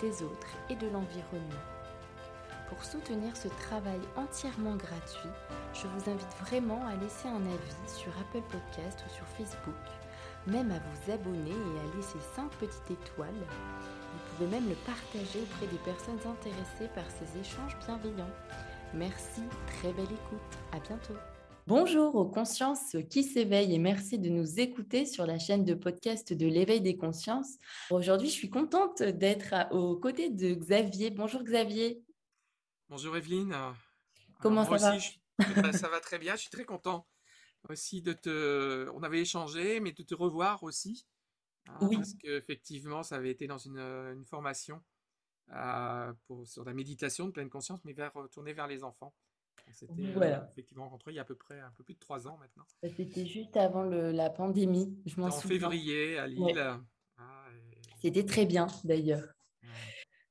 des autres et de l'environnement. Pour soutenir ce travail entièrement gratuit, je vous invite vraiment à laisser un avis sur Apple Podcast ou sur Facebook, même à vous abonner et à laisser 5 petites étoiles. Vous pouvez même le partager auprès des personnes intéressées par ces échanges bienveillants. Merci, très belle écoute, à bientôt. Bonjour aux consciences qui s'éveillent et merci de nous écouter sur la chaîne de podcast de l'éveil des consciences. Aujourd'hui, je suis contente d'être aux côtés de Xavier. Bonjour Xavier. Bonjour Evelyne. Comment ça va bah, Ça va très bien, je suis très content aussi de te... On avait échangé, mais de te revoir aussi. Hein, oui. Parce qu'effectivement, ça avait été dans une, formation euh, pour, sur la méditation de pleine conscience, mais vers, tournée vers les enfants. C'était euh, effectivement rencontré il y a à peu près un peu plus de trois ans maintenant. C'était juste avant la pandémie, je m'en souviens. En février à Lille. Ah, C'était très bien d'ailleurs.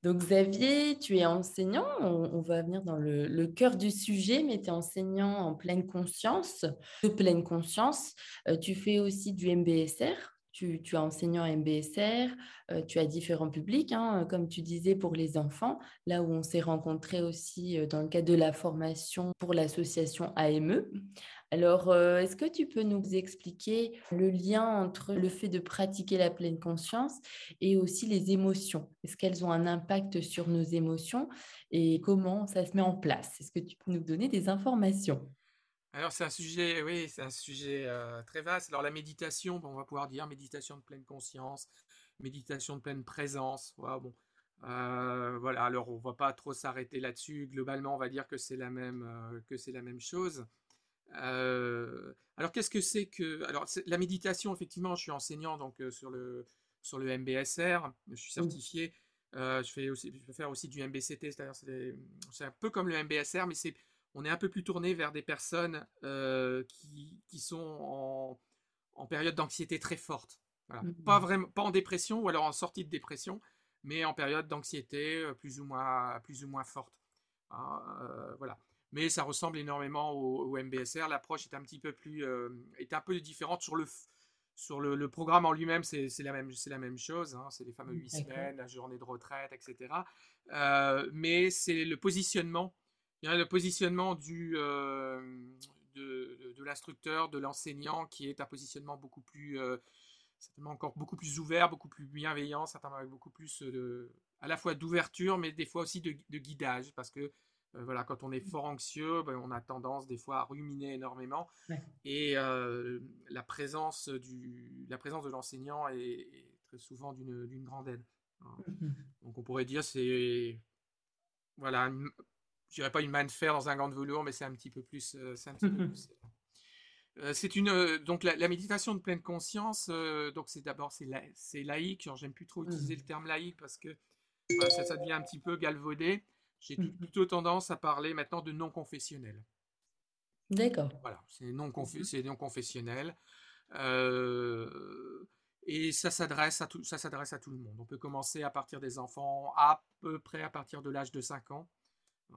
Donc Xavier, tu es enseignant, on, va venir dans le, cœur du sujet, mais tu es enseignant en pleine conscience, de pleine conscience. Euh, tu fais aussi du MBSR, tu, tu, es enseignant MBSR, euh, tu as différents publics, hein, comme tu disais pour les enfants, là où on s'est rencontrés aussi euh, dans le cadre de la formation pour l'association AME. Alors, euh, est-ce que tu peux nous expliquer le lien entre le fait de pratiquer la pleine conscience et aussi les émotions? Est-ce qu'elles ont un impact sur nos émotions et comment ça se met en place? Est-ce que tu peux nous donner des informations? Alors c'est un sujet, oui, c'est un sujet très vaste. Alors la méditation, on va pouvoir dire méditation de pleine conscience, méditation de pleine présence. Voilà, bon, voilà. Alors on va pas trop s'arrêter là-dessus. Globalement, on va dire que c'est la même, que c'est la même chose. alors qu'est-ce que c'est que, alors la méditation, effectivement, je suis enseignant donc sur le sur le MBSR, je suis certifié. je fais aussi, je peux faire aussi du MBCT, c'est-à-dire c'est un peu comme le MBSR, mais c'est on est un peu plus tourné vers des personnes euh, qui, sont en, période d'anxiété très forte. Mmh pas, vraiment, pas en dépression ou alors en sortie de dépression, mais en période d'anxiété euh, plus, ou moins, plus ou moins forte. Ah, euh, voilà. Mais ça ressemble énormément au, MBSR. L'approche est un petit peu plus, est un peu différente sur le, sur le, programme en lui-même. C'est la même, c'est la même chose. Hein. c'est les fameux huit semaines, la journée de retraite, etc. mais c'est le positionnement il y a le positionnement du, euh, de, de, l'instructeur, de l'enseignant, qui est un positionnement beaucoup plus, euh, certainement encore beaucoup plus ouvert, beaucoup plus bienveillant, certainement avec beaucoup plus de, à la fois d'ouverture, mais des fois aussi de, de guidage, parce que euh, voilà, quand on est fort anxieux, ben, on a tendance des fois à ruminer énormément, et la présence du, la présence de l'enseignant est, très souvent d'une grande aide. Hein. Mmh. Donc on pourrait dire c'est voilà je dirais pas une main de fer dans un gant de velours, mais c'est un petit peu plus. Euh, c'est. Euh, c'est une euh, donc la, méditation de pleine conscience. donc c'est d'abord c'est la, c'est laïque. J'aime plus trop utiliser le terme laïque parce que ça, ça, devient un petit peu galvaudé. J'ai mmh plutôt tendance à parler maintenant de non confessionnel. D'accord. Voilà, c'est non, c'est non confessionnel. et ça s'adresse à tout, ça s'adresse à tout le monde. On peut commencer à partir des enfants à peu près à partir de l'âge de 5 ans.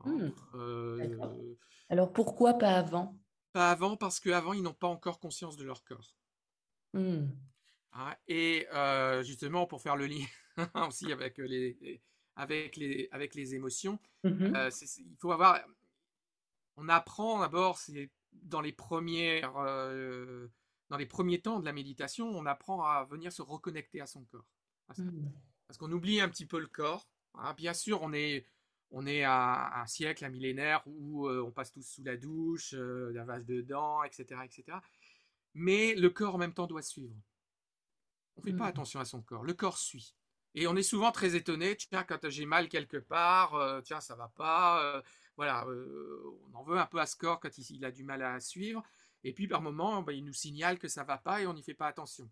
Mmh. Euh, Alors pourquoi pas avant? Pas avant parce qu'avant, ils n'ont pas encore conscience de leur corps. Mmh. Hein, et euh, justement, pour faire le lien aussi avec les, avec les, avec les émotions, mmh euh, il faut avoir. On apprend d'abord, c'est dans les premières. dans les premiers temps de la méditation, on apprend à venir se reconnecter à son corps. Parce qu'on oublie un petit peu le corps. Hein. Bien sûr, on est, on est à un siècle, un millénaire où euh, on passe tous sous la douche, euh, la vase de dents, etc., etc. Mais le corps en même temps doit suivre. On ne fait pas mmh. attention à son corps. Le corps suit. Et on est souvent très étonné, tiens, quand j'ai mal quelque part, euh, tiens, ça va pas. voilà, on en veut un peu à ce corps quand il, a du mal à suivre. Et puis par moment, bah, il nous signale que ça va pas et on n'y fait pas attention.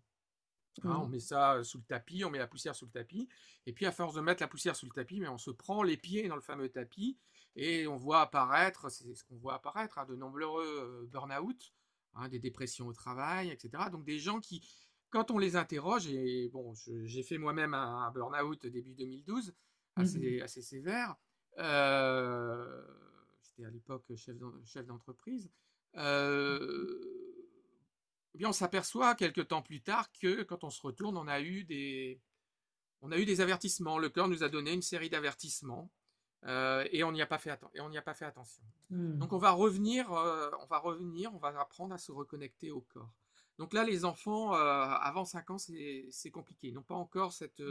Hein, on met ça sous le tapis, on met la poussière sous le tapis, et puis à force de mettre la poussière sous le tapis, mais on se prend les pieds dans le fameux tapis, et on voit apparaître, c'est ce qu'on voit apparaître, hein, de nombreux burn-out, hein, des dépressions au travail, etc. Donc des gens qui, quand on les interroge, et bon, j'ai fait moi-même un, burn-out début 2012, mmh assez, assez sévère, euh, j'étais à l'époque chef d'entreprise, euh, eh bien, on s'aperçoit quelques temps plus tard que quand on se retourne, on a eu des, on a eu des avertissements. Le corps nous a donné une série d'avertissements euh, et on n'y a pas fait et on n'y a pas fait attention. Mmh. Donc on va revenir, euh, on va revenir, on va apprendre à se reconnecter au corps. Donc là, les enfants euh, avant 5 ans, c'est compliqué. Ils n'ont pas encore cette,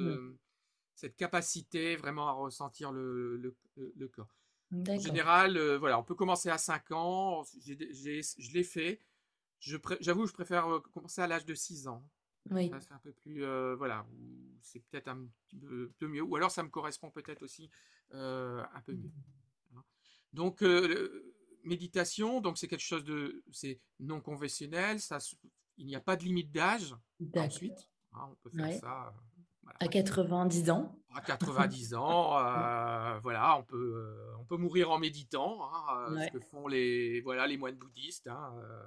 cette capacité vraiment à ressentir le, le, corps. En général, voilà, on peut commencer à 5 ans. je l'ai fait. J'avoue, je préfère commencer à l'âge de 6 ans. Oui. C'est un peu plus, voilà, c'est peut-être un petit peu, mieux. Ou alors ça me correspond peut-être aussi un peu mieux. Hein. Donc, méditation, donc c'est quelque chose de, c'est non conventionnel. Ça, il n'y a pas de limite d'âge. Ensuite, hein, on peut faire ça. À 90 ans. À 90 ans, voilà, on peut, on peut mourir en méditant, hein, ce que font les, voilà, les moines bouddhistes. Euh,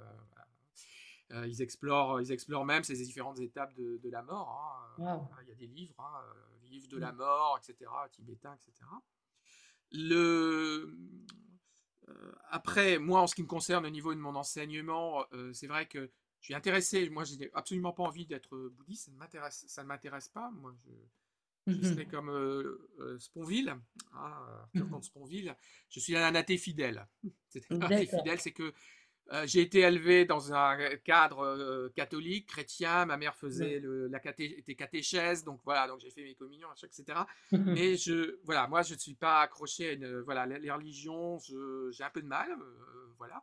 ils, explorent, ils explorent même ces différentes étapes de, la mort. Hein. Il y a des livres, hein, euh, livres de la mm. mort, etc., tibétains, etc. Le... Euh, après, moi, en ce qui me concerne au niveau de mon enseignement, c'est vrai que je suis intéressé. Moi, je n'ai absolument pas envie d'être bouddhiste. Ça ne m'intéresse pas. Moi, je, je mm-hmm. serais comme Sponville, hein, mm-hmm. Sponville. Je suis un athée fidèle. C'est un athée fidèle, c'est que euh, j'ai été élevé dans un cadre euh, catholique, chrétien. Ma mère faisait le, la caté, était catéchèse, donc voilà, donc j'ai fait mes communions, etc. Mais je, voilà, moi je ne suis pas accroché à une, voilà, les, religions, j'ai un peu de mal, euh, voilà.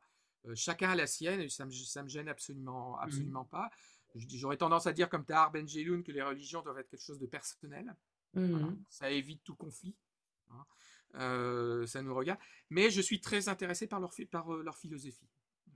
chacun a la sienne, et ça me, ça me gêne absolument, mmh. absolument pas. J'aurais tendance à dire comme Tahar Benjeloun que les religions doivent être quelque chose de personnel. Mmh. Ça évite tout conflit. Hein. ça nous regarde. Mais je suis très intéressé par leur, par leur philosophie.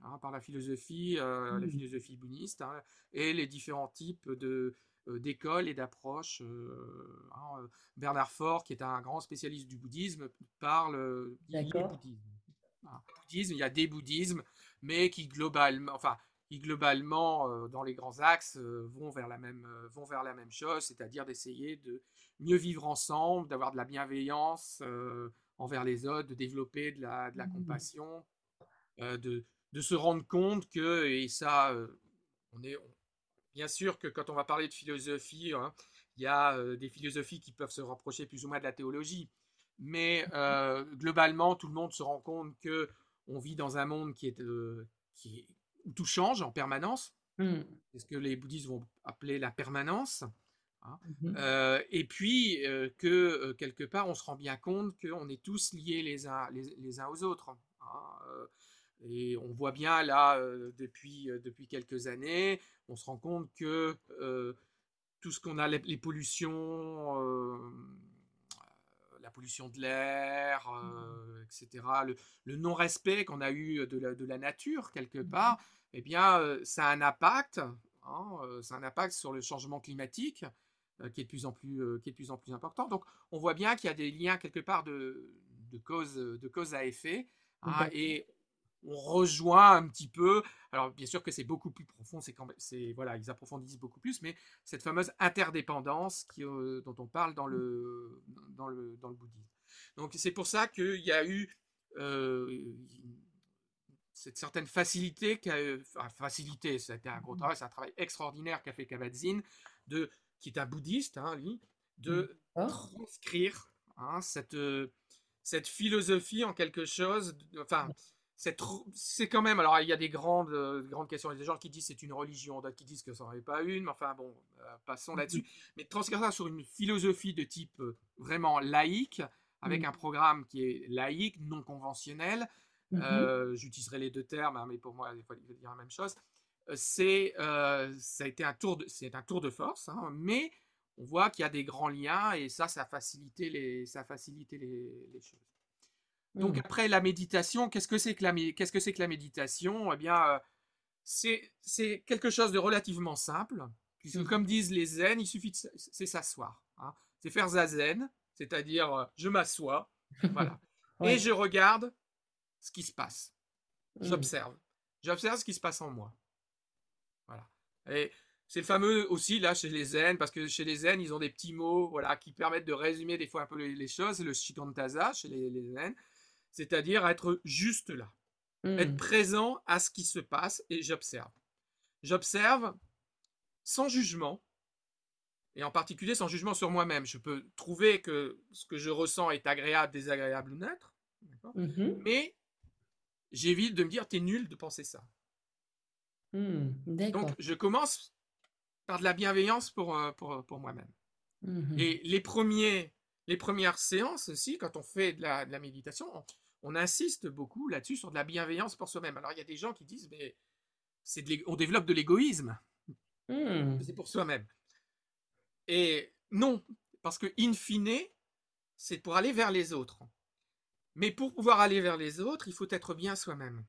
Hein, par la philosophie, euh, la mmh. philosophie bouddhiste, hein, et les différents types de euh, d'écoles et d'approches. Euh, hein, Bernard Faure, qui est un grand spécialiste du bouddhisme, parle du bouddhisme. il y a des bouddhismes, mais qui globalement, enfin, qui globalement, dans les grands axes, vont vers la même, vont vers la même chose, c'est-à-dire d'essayer de mieux vivre ensemble, d'avoir de la bienveillance envers les autres, de développer de la, de la mmh. compassion, de, de se rendre compte que, et ça, euh, on est bien sûr que quand on va parler de philosophie, hein, il y a euh, des philosophies qui peuvent se rapprocher plus ou moins de la théologie, mais euh, globalement, tout le monde se rend compte que on vit dans un monde qui est, qui où tout change en permanence. Mmh. C'est ce que les bouddhistes vont appeler la permanence. Hein. Mmh et puis que quelque part, on se rend bien compte qu'on est tous liés les uns, les, uns aux autres. Hein, et on voit bien là, euh, depuis, euh, depuis quelques années, on se rend compte que euh, tout ce qu'on a, les, pollutions, la pollution de l'air, etc., le, non-respect qu'on a eu de la, de la, nature quelque mmh. part, eh bien, ça a un impact, hein, ça a un impact sur le changement climatique qui est de plus en plus, qui est de plus en plus important. Donc, on voit bien qu'il y a des liens quelque part de, de cause, de cause à effet. Hein, et on rejoint un petit peu. Alors bien sûr que c'est beaucoup plus profond, c'est quand c'est voilà, ils approfondissent beaucoup plus, mais cette fameuse interdépendance qui, euh, dont on parle dans le dans le dans le bouddhisme. Donc c'est pour ça qu'il y a eu euh, cette certaine facilité, qui enfin, facilité, c'était un gros travail, c'est un travail extraordinaire qu'a fait Kabat-Zinn, de qui est un bouddhiste, hein, lui, de transcrire hein, cette cette philosophie en quelque chose, enfin c'est quand même. Alors, il y a des grandes, euh, grandes questions. Il y a des gens qui disent c'est une religion, d'autres qui disent que ça n'en est pas une. Mais enfin, bon, euh, passons là-dessus. Mais transcrire ça sur une philosophie de type euh, vraiment laïque, avec mmh. un programme qui est laïque, non conventionnel. Mmh j'utiliserai les deux termes, hein, mais pour moi, il faut dire la même chose. C'est, ça a été un tour de, c'est un tour de force, hein, mais on voit qu'il y a des grands liens et ça, ça a facilité les, ça a facilité les, les choses. Donc mmh. après la méditation, qu'est-ce que c'est que la, qu'est-ce que, c'est que la méditation? Eh bien, euh, c'est, quelque chose de relativement simple, Puisque mmh. comme disent les zen, il suffit de c'est s'asseoir. Hein. C'est faire zazen, c'est-à-dire euh, je m'assois, voilà, et je regarde ce qui se passe. Mmh. J'observe. J'observe ce qui se passe en moi. Voilà. Et c'est le fameux aussi là chez les zen, parce que chez les zen, ils ont des petits mots voilà, qui permettent de résumer des fois un peu les, choses. Le shikantaza chez les, zen, c'est-à-dire être juste là. Être mmh. présent à ce qui se passe et j'observe. J'observe sans jugement, et en particulier sans jugement sur moi-même. Je peux trouver que ce que je ressens est agréable, désagréable ou neutre, mmh mais j'évite de me dire t'es nul de penser ça. Mmh, Donc je commence par de la bienveillance pour, euh, pour, pour moi-même. Mmh et les, premiers, les premières séances aussi, quand on fait de la, de la méditation, on, insiste beaucoup là-dessus sur de la bienveillance pour soi-même. Alors il y a des gens qui disent mais c'est on développe de l'égoïsme. C'est pour soi-même. Et non, parce que in fine, c'est pour aller vers les autres. Mais pour pouvoir aller vers les autres, il faut être bien soi-même.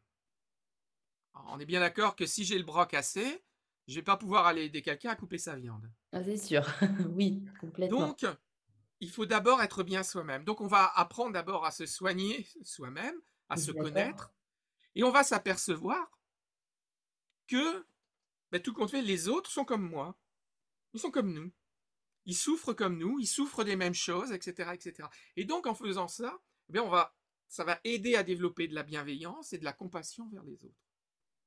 On est bien d'accord que si j'ai le bras cassé, je vais pas pouvoir aller aider quelqu'un à couper sa viande. Ah, c'est sûr, oui, complètement. Donc, il faut d'abord être bien soi-même. Donc, on va apprendre d'abord à se soigner soi-même, à se connaître, et on va s'apercevoir que, ben, tout compte fait, les autres sont comme moi. Ils sont comme nous ils souffrent comme nous, ils souffrent des mêmes choses, etc., etc. Et donc, en faisant ça, eh on va, ça va aider à développer de la bienveillance et de la compassion vers les autres.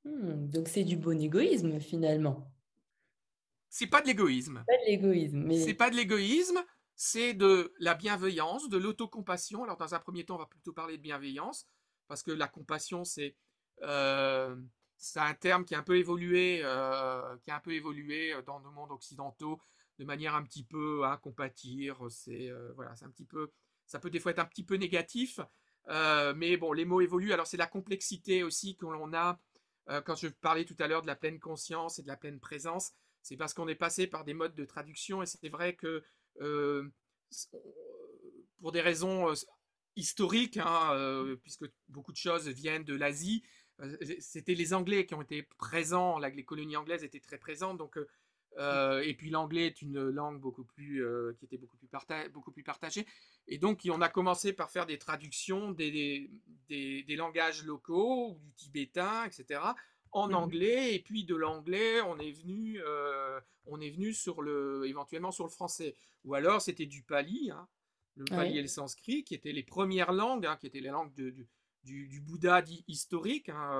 Hmm, donc, c'est du bon égoïsme finalement. C'est pas de l'égoïsme. Pas de l'égoïsme. Mais... C'est pas de l'égoïsme, c'est de la bienveillance, de l'autocompassion. Alors, dans un premier temps, on va plutôt parler de bienveillance, parce que la compassion, c'est euh, un terme qui a un peu évolué, euh, qui a un peu évolué dans nos mondes occidentaux de manière un petit peu à compatir. C'est euh, voilà, un petit peu, ça peut des fois être un petit peu négatif, euh, mais bon, les mots évoluent. Alors c'est la complexité aussi que l'on a. Euh, quand je parlais tout à l'heure de la pleine conscience et de la pleine présence, c'est parce qu'on est passé par des modes de traduction et c'est vrai que pour des raisons historiques, hein, puisque beaucoup de choses viennent de l'Asie, c'était les Anglais qui ont été présents, les colonies anglaises étaient très présentes, donc euh, et puis l'anglais est une langue beaucoup plus, euh, qui était beaucoup plus, beaucoup plus partagée. Et donc on a commencé par faire des traductions des, des, des, langages locaux, du tibétain, etc., en mmh anglais. Et puis de l'anglais, on est venu, euh, on est venu sur le, éventuellement sur le français. Ou alors c'était du pali, hein, le pali et le sanskrit, qui étaient les premières langues, hein, qui étaient les langues de, du, du, Bouddha dit historique, hein,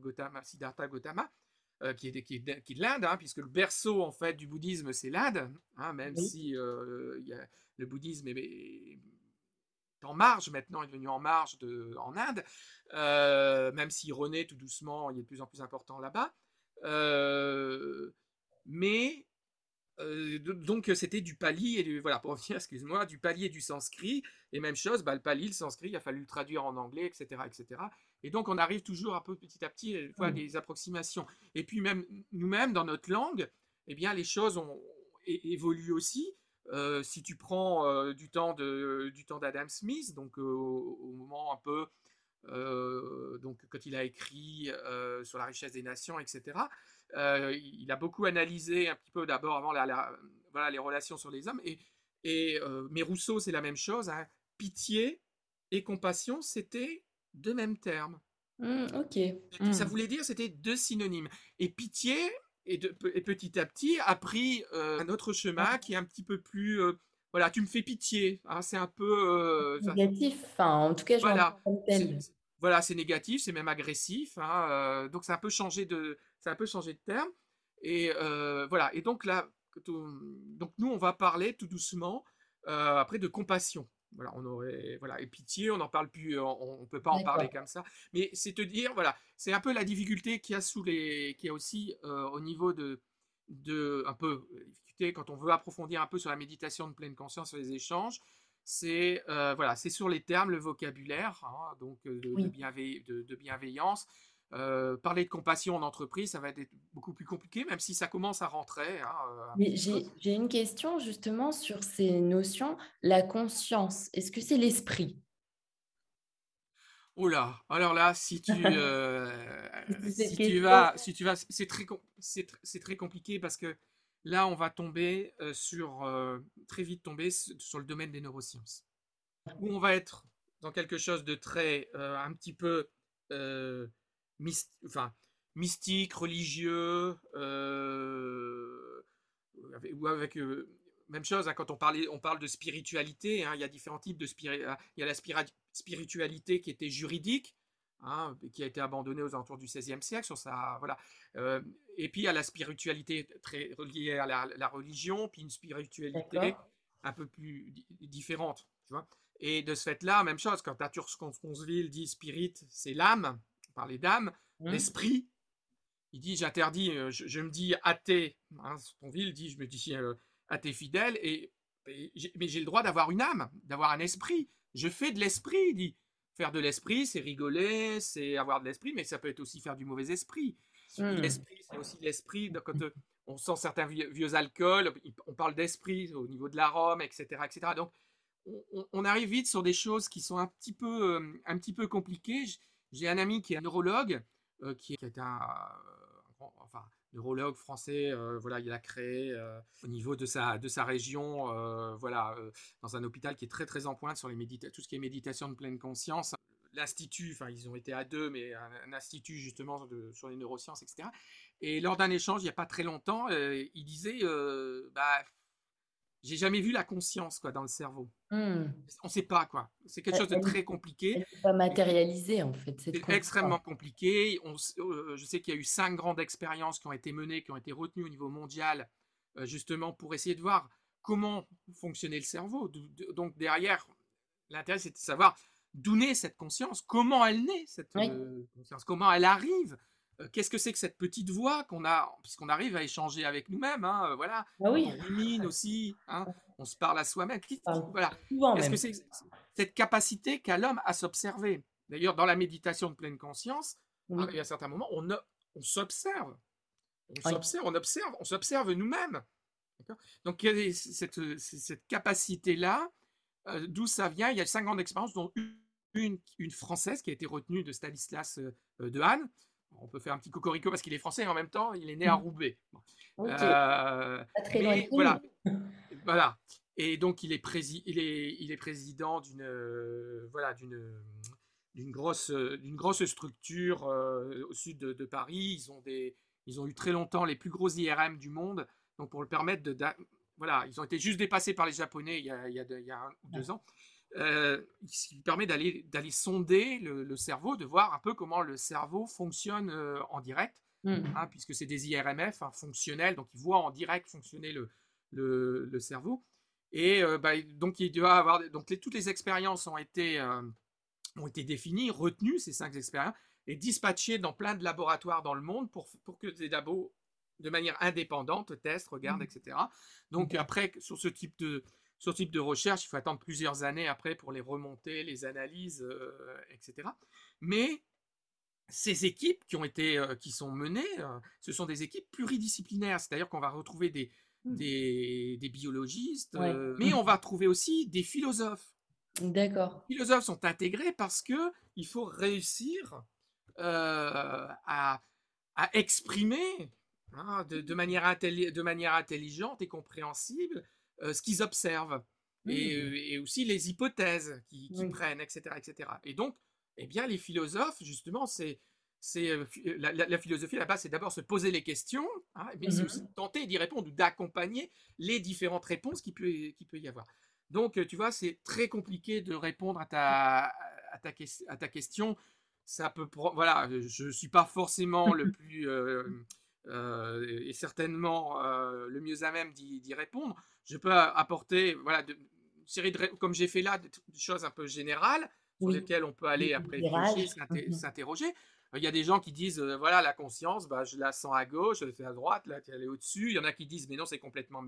Gautama, Siddhartha Gautama. Euh, qui, est, qui, est, qui de l'Inde, hein, puisque le berceau en fait du bouddhisme c'est l'Inde, même si euh, y a, le bouddhisme est, en marge maintenant, est devenu en marge de, en Inde, euh, même si renaît tout doucement, il est de plus en plus important là-bas. mais donc c'était du pali et du, voilà pour revenir excuse-moi du pali et du sanskrit et même chose bah, le pali le sanskrit il a fallu le traduire en anglais etc etc et donc, on arrive toujours un peu petit à petit à mmh. des approximations. Et puis, même nous-mêmes, dans notre langue, eh bien, les choses ont, évoluent aussi. Euh, si tu prends euh, du temps de, du temps d'Adam Smith, donc euh, au, moment un peu, donc quand il a écrit sur la richesse des nations, etc. il a beaucoup analysé un petit peu d'abord avant la, voilà, les relations sur les hommes. Et, et mais Rousseau, c'est la même chose. Hein. Pitié et compassion, c'était deux mêmes termes. Mmh, ok. Ça mmh. voulait dire c'était deux synonymes. Et pitié, et, de, petit à petit, a pris euh, un autre chemin qui est un petit peu plus. Euh, voilà, tu me fais pitié. Hein, c'est un peu. Euh, négatif. Enfin, en tout cas, je voilà. Voilà, c'est négatif, c'est même agressif. Hein, donc, ça a un peu changé de, ça a un peu changé de terme. Et voilà. Et donc là, donc nous, on va parler tout doucement après de compassion. Voilà, on aurait, voilà, et pitié, on n'en parle plus, on, ne peut pas en parler comme ça. Mais c'est te dire, voilà, c'est un peu la difficulté qu'il y a sous les, qui a aussi euh, au niveau de, de, un peu, quand on veut approfondir un peu sur la méditation de pleine conscience, sur les échanges, c'est euh, voilà, c'est sur les termes, le vocabulaire, hein, donc euh, de, de, bienveillance, euh, parler de compassion en entreprise, ça va être beaucoup plus compliqué, même si ça commence à rentrer. Hein, Mais j'ai une question justement sur ces notions. La conscience, est-ce que c'est l'esprit? Oh là, alors là, si tu, euh, si tu vas, si tu vas, c'est très, c'est très compliqué parce que là, on va tomber sur, très vite tomber sur le domaine des neurosciences, où on va être dans quelque chose de très, un petit peu, enfin, mystique, religieux, ou avec, même chose, hein, quand on, parlait, on parle de spiritualité, hein, il y a différents types de spiritualité. Il y a la spiritualité qui était juridique, hein, qui a été abandonnée aux alentours du XVIe siècle. Sur sa, voilà. Euh, et puis il y a la spiritualité très reliée à la, religion, puis une spiritualité un peu plus différente. Tu vois et de ce fait-là, même chose, quand Arthur Sconceville dit spirit, c'est l'âme, par les dames, mmh. l'esprit, il dit j'interdis, euh, je, me dis athée, hein, Sconceville dit, je me dis euh, à tes fidèles, et, mais j'ai le droit d'avoir une âme, d'avoir un esprit. Je fais de l'esprit, dit. Faire de l'esprit, c'est rigoler, c'est avoir de l'esprit, mais ça peut être aussi faire du mauvais esprit. Hmm. L'esprit, c'est aussi l'esprit. Quand euh, on sent certains vieux, alcools, on parle d'esprit au niveau de l'arôme, etc., etc. Donc, on, arrive vite sur des choses qui sont un petit peu, un petit peu compliquées. J'ai un ami qui est un neurologue, euh, qui, est un, enfin, neurologue français, euh, voilà, il a créé euh, au niveau de sa, de sa région, euh, voilà, dans un hôpital qui est très très en pointe sur les tout ce qui est méditation de pleine conscience. L'institut, enfin ils ont été à deux, mais un, institut justement sur les neurosciences, etc. Et lors d'un échange il n'y a pas très longtemps, il disait, bah, j'ai jamais vu la conscience quoi dans le cerveau. Hmm. On ne sait pas quoi. C'est quelque chose de très compliqué. pas matérialisé en fait. C'est extrêmement compliqué. On, euh, je sais qu'il y a eu cinq grandes expériences qui ont été menées, qui ont été retenues au niveau mondial, euh, justement pour essayer de voir comment fonctionnait le cerveau. Donc derrière, l'intérêt c'est de savoir d'où naît cette conscience, comment elle naît cette euh, conscience, comment elle arrive qu'est-ce que c'est que cette petite voix qu'on a, puisqu'on arrive à échanger avec nous-mêmes, hein, euh, voilà, ah on rumine aussi, hein, on se parle à soi-même. Voilà. Est-ce que c'est cette capacité qu'a l'homme à s'observer? D'ailleurs, dans la méditation de pleine conscience, il y a certains moments, on, on s'observe, on s'observe, on observe, on s'observe nous-mêmes. Donc il y a cette, cette capacité-là, euh, d'où ça vient. Il y a cinq grandes expériences, dont une, une, française qui a été retenue de Stanislas de Hahn, on peut faire un petit cocorico parce qu'il est français et en même temps, il est né à mmh. Roubaix. Euh, voilà. voilà. Et donc, il est, il est, il est président d'une euh, voilà, d'une grosse, d'une grosse structure euh, au sud de, Paris. Ils ont, des, ils ont eu très longtemps les plus gros IRM du monde. Donc, pour le permettre de. Voilà, ils ont été juste dépassés par les Japonais il y a, il y a, il y a un ou deux ans. Euh, ce qui permet d'aller sonder le, cerveau, de voir un peu comment le cerveau fonctionne euh, en direct, mmh. hein, puisque c'est des IRMF hein, fonctionnels, donc ils voient en direct fonctionner le, le, cerveau. Et euh, bah, donc il doit avoir donc toutes les expériences ont été ont été définies, retenues ces cinq expériences et dispatchées dans plein de laboratoires dans le monde pour, pour que des labos de manière indépendante testent, regardent, mmh. etc. Donc après sur ce type de ce type de recherche, il faut attendre plusieurs années après pour les remonter, les analyses, euh, etc. Mais ces équipes qui ont été, euh, qui sont menées, euh, ce sont des équipes pluridisciplinaires, c'est-à-dire qu'on va retrouver des, mmh. des, biologistes, mais on va trouver aussi des philosophes. D'accord. Les philosophes sont intégrés parce que il faut réussir à, à, exprimer hein, de, de, manière de manière intelligente et compréhensible ce qu'ils observent mmh. euh, et, aussi les hypothèses qu'ils prennent, etc., etc. Et donc, eh bien, les philosophes, justement, c'est c'est euh, la, philosophie là-bas, c'est d'abord se poser les questions, hein, mais c'est mmh aussi tenter d'y répondre ou d'accompagner les différentes réponses qu'il peut, qui peut y avoir. Donc, tu vois, c'est très compliqué de répondre à ta, à ta, à ta question. Ça peut, voilà, je suis pas forcément le plus euh, et certainement euh, le mieux à même d'y répondre. Je peux apporter, voilà, de, une série de, comme j'ai fait là, des, choses un peu générales sur lesquelles on peut aller après mhm. s'interroger. Il y a des gens qui disent, euh, voilà, la conscience, bah, je la sens à gauche, je la fais à droite, là, elle est au-dessus. Il y en a qui disent, mais non, c'est complètement,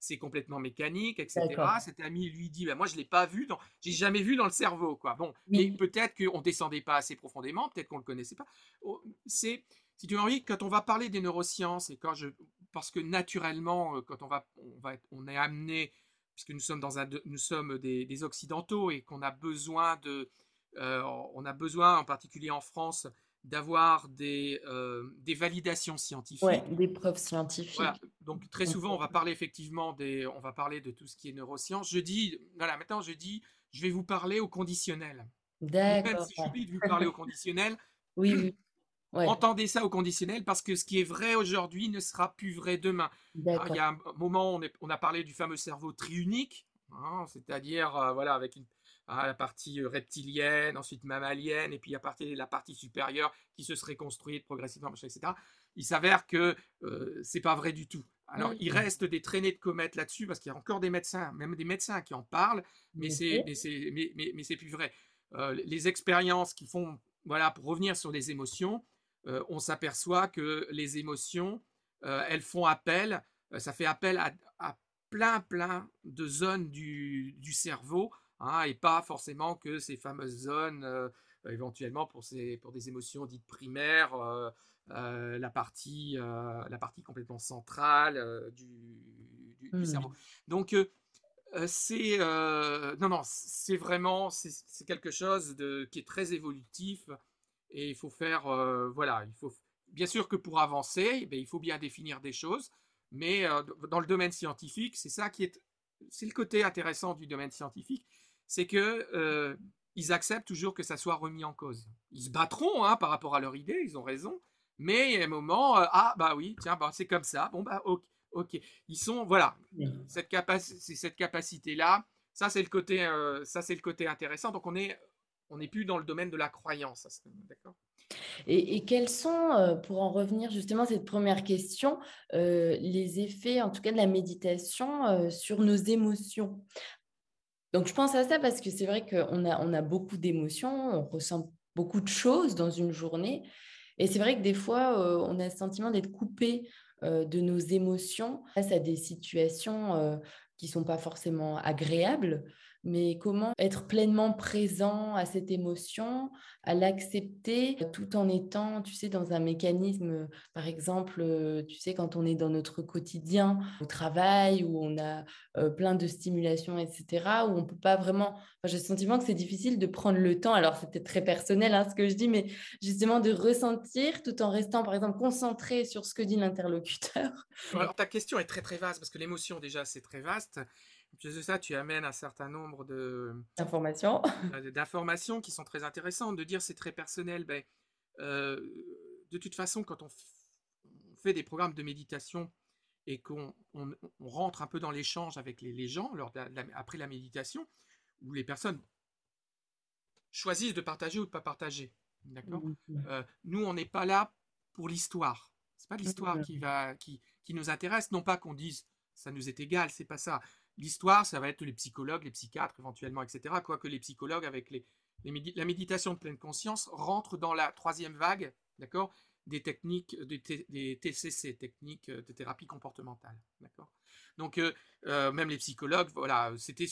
c'est complètement mécanique, etc. Cet ami lui dit, bah, moi, je ne l'ai pas vu, dans... j'ai jamais vu dans le cerveau. Quoi. Bon, mais peut-être qu'on ne descendait pas assez profondément, peut-être qu'on ne le connaissait pas. Oh, c'est si tu as envie, quand on va parler des neurosciences, et quand je, parce que naturellement, euh, quand on va, on va, on est amené, puisque nous sommes dans un, nous sommes des, occidentaux et qu'on a besoin de, euh, on a besoin, en particulier en France, d'avoir des, euh, des validations scientifiques. Ouais, des preuves scientifiques. Voilà. Donc très souvent, on va parler effectivement des, on va parler de tout ce qui est neurosciences. Je dis, voilà, maintenant je dis, je vais vous parler au conditionnel. Même D'accord. si j'oublie de vous parler au conditionnel, Oui, oui. Ouais, entendez ça au conditionnel parce que ce qui est vrai aujourd'hui ne sera plus vrai demain. Alors, il y a un moment, on, est- on a parlé du fameux cerveau triunique, hein, c'est-à-dire euh, voilà, avec une, ah, la partie euh, reptilienne, ensuite mammalienne, et puis à partir de la partie supérieure qui se serait construite progressivement, etc. Il s'avère que euh, c'est pas vrai du tout. Alors, il reste des traînées de comètes là-dessus parce qu'il y a encore des médecins, même des médecins qui en parlent, mais c'est mais c'est mais, mais, mais plus vrai. Euh, les expériences qui font voilà pour revenir sur les émotions, euh, on s'aperçoit que les émotions euh, elles font appel, euh, ça fait appel à, à plein plein de zones du, du cerveau hein, et pas forcément que ces fameuses zones éventuellement pour ces pour des émotions dites primaires. la, partie, la partie complètement centrale du, Hmm. cerveau. Donc, c'est euh, non, non, c'est vraiment c'est quelque chose de, qui est très évolutif et il faut faire euh, voilà, il faut bien sûr que pour avancer, eh bien, il faut bien définir des choses, mais euh, dans le domaine scientifique, c'est ça qui est c'est le côté intéressant du domaine scientifique, c'est que euh, ils acceptent toujours que ça soit remis en cause. Ils se battront hein, par rapport à leur idée, ils ont raison, mais a un moment, euh, ah bah oui, tiens, bah, c'est comme ça, bon bah ok, ok. Ils sont, voilà, cette, cette capacité-là, ça c'est le côté, ça c'est le côté intéressant. Donc on est, on n'est plus dans le domaine de la croyance, d'accord? Et, quels sont, euh, pour en revenir justement à cette première question, euh, les effets, en tout cas de la méditation, euh, sur nos émotions? Donc, je pense à ça parce que c'est vrai qu'on a, on a beaucoup d'émotions, on ressent beaucoup de choses dans une journée. Et c'est vrai que des fois, on a le sentiment d'être coupé de nos émotions face à des situations qui ne sont pas forcément agréables. Mais comment être pleinement présent à cette émotion, à l'accepter, tout en étant, tu sais, dans un mécanisme, euh, par exemple, euh, tu sais, quand on est dans notre quotidien, au travail, où on a euh, plein de stimulations, etc., où on peut pas vraiment... J'ai le sentiment que c'est difficile de prendre le temps, alors peut-être très personnel hein, ce que je dis, mais justement de ressentir tout en restant, par exemple, concentré sur ce que dit l'interlocuteur. Alors ta question est très très vaste parce que l'émotion déjà c'est très vaste. Puis de ça, tu amènes un certain nombre de, euh, d'informations qui sont très intéressantes. De dire c'est très personnel, ben, euh, de toute façon, quand on, fait des programmes de méditation et qu'on on- on rentre un peu dans l'échange avec les, les gens lors de la- de la- après la méditation, où les personnes choisissent de partager ou de pas partager. D'accord? Euh, Nous, on n'est pas là pour l'histoire. C'est pas l'histoire qui va qui, qui nous intéresse. Non pas qu'on dise ça nous est égal, c'est pas ça. L'histoire, ça va être les psychologues, les psychiatres éventuellement, etc. Quoique les psychologues, avec les, la méditation de pleine conscience, rentrent dans la troisième vague, d'accord, des techniques, des, des TCC, techniques de thérapie comportementale, d'accord. Donc euh, euh, même les psychologues, voilà, c'était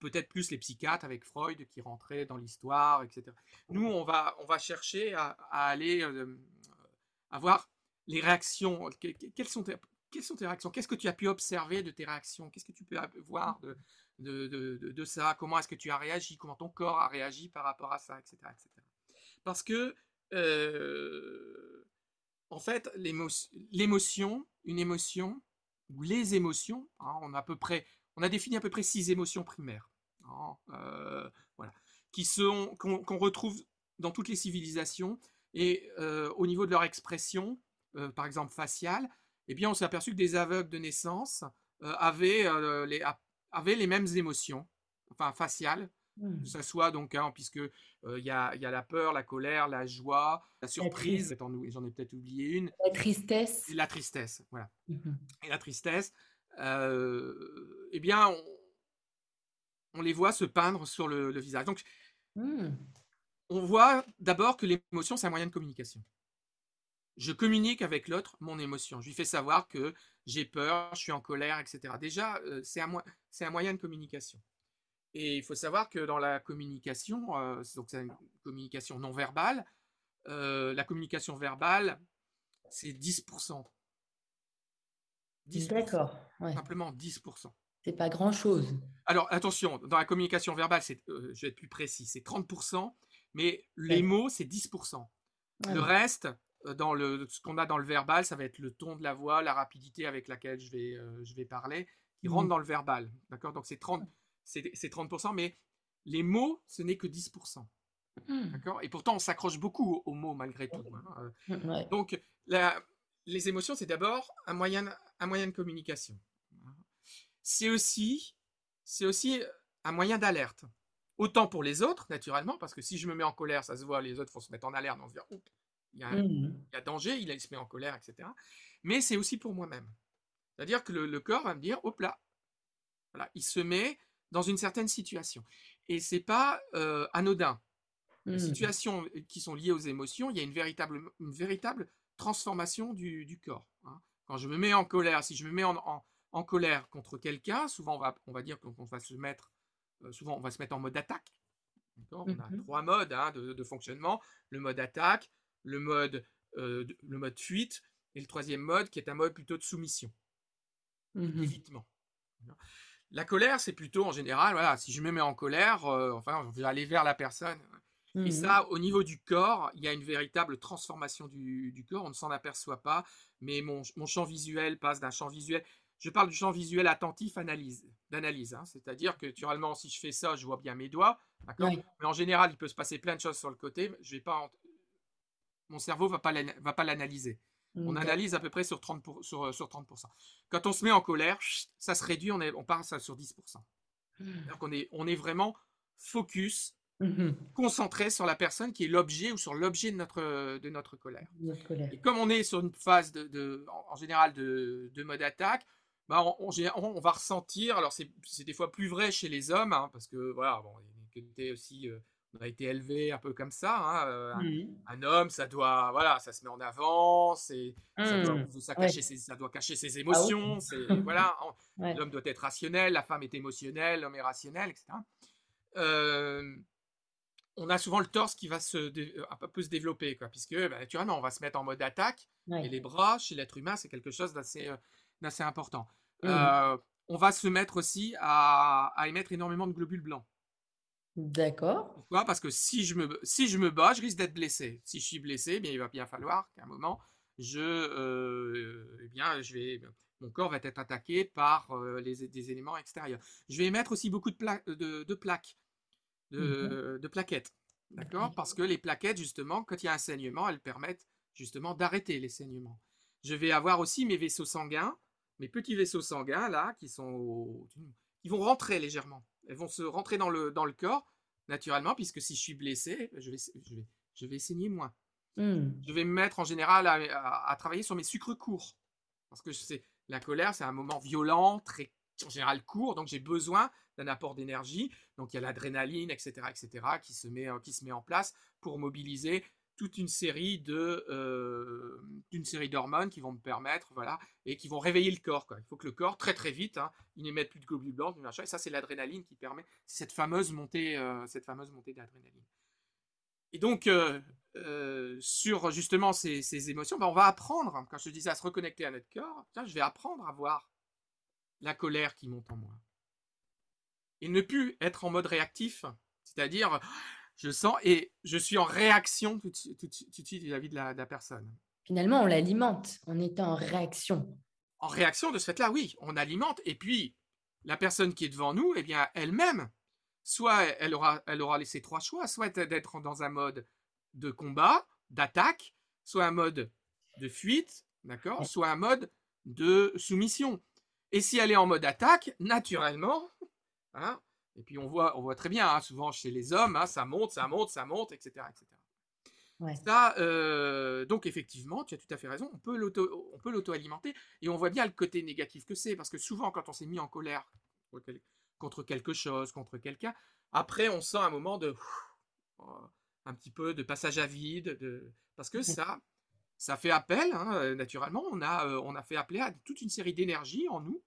peut-être plus les psychiatres avec Freud qui rentraient dans l'histoire, etc. Nous, on va, on va chercher à, aller euh, à voir les réactions. Que- que- Quelles sont quelles sont tes réactions? Qu'est-ce que tu as pu observer de tes réactions? Qu'est-ce que tu peux voir de, de, de- ça? Comment est-ce que tu as réagi? Comment ton corps a réagi par rapport à ça, etc. etc. Parce que, euh, en fait, l'émo- l'émotion, une émotion, ou les émotions, hein, on, a à peu près, on a défini à peu près six émotions primaires. hein, euh, voilà, qui sont qu'on retrouve dans toutes les civilisations et euh, au niveau de leur expression, par exemple faciale, eh bien, on s'est aperçu que des aveugles de naissance euh, avaient, euh, les, avaient les mêmes émotions, enfin faciales, Hmm. que ça soit donc, hein, puisque euh, il y, a, il y a la peur, la colère, la joie, la surprise, j'en ai peut-être oublié une, La tristesse. et la tristesse, voilà. Mhm. Et la tristesse, euh, eh bien, on, on les voit se peindre sur le, le visage. Donc, Hmm. on voit d'abord que l'émotion, c'est un moyen de communication. Je communique avec l'autre mon émotion. Je lui fais savoir que j'ai peur, je suis en colère, etc. Déjà, euh, c'est un, moyen de communication. Et il faut savoir que dans la communication, euh, donc c'est une communication non verbale, euh, la communication verbale, c'est 10%. 10%. D'accord. Ouais. Simplement 10%. C'est pas grand-chose. Alors attention, dans la communication verbale, c'est, euh, je vais être plus précis, c'est 30%, mais les Ouais. mots, c'est 10%. Le reste, dans le, ce qu'on a dans le verbal, ça va être le ton de la voix, la rapidité avec laquelle je vais, je vais parler, qui rentre dans le verbal. D'accord? Donc c'est 30, c'est 30%, mais les mots, ce n'est que 10%. Mmh. D'accord? Et pourtant, on s'accroche beaucoup aux, mots malgré tout. Hein, mmh, Donc, la, les émotions, c'est d'abord un moyen, un moyen de communication. C'est aussi, c'est aussi un moyen d'alerte. Autant pour les autres, naturellement, parce que si je me mets en colère, ça se voit, les autres vont se mettre en alerte, on se dire, il y, a, mmh. il y a danger, il, se met en colère, etc. Mais c'est aussi pour moi-même. C'est-à-dire que le, corps va me dire, hop là, voilà, il se met dans une certaine situation. Et c'est pas euh, anodin. Les mmh. situations qui sont liées aux émotions, il y a une véritable, une véritable transformation du, corps. Hein. Quand je me mets en colère, si je me mets en, colère contre quelqu'un, souvent on va, on va dire qu'on va se mettre, euh, souvent on va se mettre en mode attaque. On a mmh trois modes hein, de, fonctionnement le mode attaque, le mode, euh, le mode fuite et le troisième mode qui est un mode plutôt de soumission, mmh évitement. La colère, c'est plutôt en général, voilà, si je me mets en colère, euh, enfin, je vais aller vers la personne. Et mmh ça, au niveau du corps, il y a une véritable transformation du, corps. On ne s'en aperçoit pas, mais mon, champ visuel passe d'un champ visuel. Je parle du champ visuel attentif analyse, d'analyse. Hein. C'est-à-dire que, naturellement, si je fais ça, je vois bien mes doigts. Mais en général, il peut se passer plein de choses sur le côté. Je vais pas Mon cerveau ne va pas l'analyser. On analyse à peu près sur 30%, sur, sur 30%. Quand on se met en colère, ça se réduit, on, est, on part sur 10%. Donc on est, on est vraiment focus, mmh concentré sur la personne qui est l'objet ou sur l'objet de notre, de notre colère. Et comme on est sur une phase de, en, général de, de mode attaque, bah on, on, va ressentir, alors c'est des fois plus vrai chez les hommes, hein, parce que voilà, bon, il y a aussi euh, on a été élevé un peu comme ça. Hein, euh, mmh. un, homme, ça doit, voilà, ça se met en avant, c'est, ça, doit, mmh. cacher ses, ça doit cacher ses ah émotions. voilà, l'homme doit être rationnel, la femme est émotionnelle, l'homme est rationnel, etc. Euh, on a souvent le torse qui va se un peu se développer, quoi, puisque bah, naturellement, on va se mettre en mode attaque. Et les bras, chez l'être humain, c'est quelque chose d'assez, euh, important. Mmh. on va se mettre aussi à, à émettre énormément de globules blancs. D'accord. Pourquoi? Parce que si je, me, si je me bats, je risque d'être blessé. Si je suis blessé, eh bien, il va bien falloir qu'à un moment, je, euh, eh bien, je vais, mon corps va être attaqué par euh, les, des éléments extérieurs. Je vais émettre aussi beaucoup de, de, de, plaques, de, de plaquettes. D'accord? Parce que les plaquettes, justement, quand il y a un saignement, elles permettent justement d'arrêter les saignements. Je vais avoir aussi mes vaisseaux sanguins, mes petits vaisseaux sanguins, là, qui sont, qui vont rentrer légèrement elles vont se rentrer dans le, dans le corps naturellement, puisque si je suis blessé, je vais, je vais, je vais saigner moins. Mmh. Je vais me mettre en général à, travailler sur mes sucres courts. Parce que c'est la colère, c'est un moment violent, très en général court, donc j'ai besoin d'un apport d'énergie. Donc il y a l'adrénaline, etc., etc., qui se met, qui se met en place pour mobiliser toute une série de euh, série d'hormones qui vont me permettre voilà et qui vont réveiller le corps il faut que le corps très très vite hein, il n'émette plus de globules blancs et ça c'est l'adrénaline qui permet cette fameuse montée euh, cette fameuse montée d'adrénaline. Et donc euh, sur justement ces, émotions ben, on va apprendre hein, quand je disais à se reconnecter à notre corps je vais apprendre à voir la colère qui monte en moi. Et ne plus être en mode réactif c'est-à-dire je sens et je suis en réaction tout, de suite vis-à-vis de la, personne. Finalement, on l'alimente on est en réaction. En réaction de ce fait-là, oui, on alimente. Et puis, la personne qui est devant nous, eh bien, elle-même, soit elle aura, elle aura laissé trois choix, soit d'être dans un mode de combat, d'attaque, soit un mode de fuite, d'accord, soit un mode de soumission. Et si elle est en mode attaque, naturellement, hein, et puis on voit, on voit très bien, hein, souvent chez les hommes, hein, ça monte, ça monte, ça monte, etc. etc. Ça, euh, donc effectivement, tu as tout à fait raison, on peut l'auto-alimenter et on voit bien le côté négatif que c'est, parce que souvent quand on s'est mis en colère contre quelque chose, contre quelqu'un, après on sent un moment de un petit peu de passage à vide, de, parce que ça, ça fait appel, hein, naturellement, on a, euh, on a fait appeler à toute une série d'énergie en nous.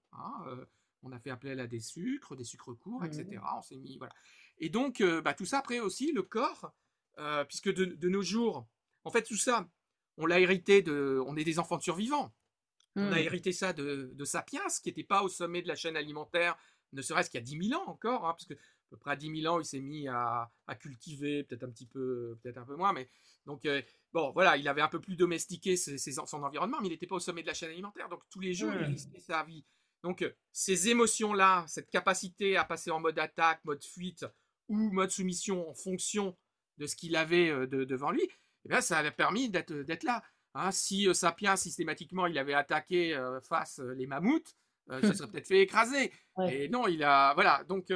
Euh, on a fait appel à des sucres, des sucres courts, etc. Mmh. On s'est mis, voilà. Et donc, euh, bah, tout ça, après aussi, le corps, euh, puisque de, nos jours, en fait, tout ça, on l'a hérité de. On est des enfants de survivants. On a mmh. hérité ça de, Sapiens, qui n'était pas au sommet de la chaîne alimentaire, ne serait-ce qu'il y a 10 000 ans encore, hein, parce que peu près à 10 000 ans, il s'est mis à, cultiver, peut-être un petit peu, peut-être un peu moins, mais donc euh, bon, voilà, il avait un peu plus domestiqué son environnement, mais il n'était pas au sommet de la chaîne alimentaire, donc tous les jours, il risquait sa vie. Donc euh, ces émotions-là, cette capacité à passer en mode attaque, mode fuite ou mode soumission en fonction de ce qu'il avait euh, devant lui, eh bien, ça a permis d'être là. Hein. si Sapiens, systématiquement, il avait attaqué face les mammouths, ça serait peut-être fait écraser. Et non, il a. Voilà, donc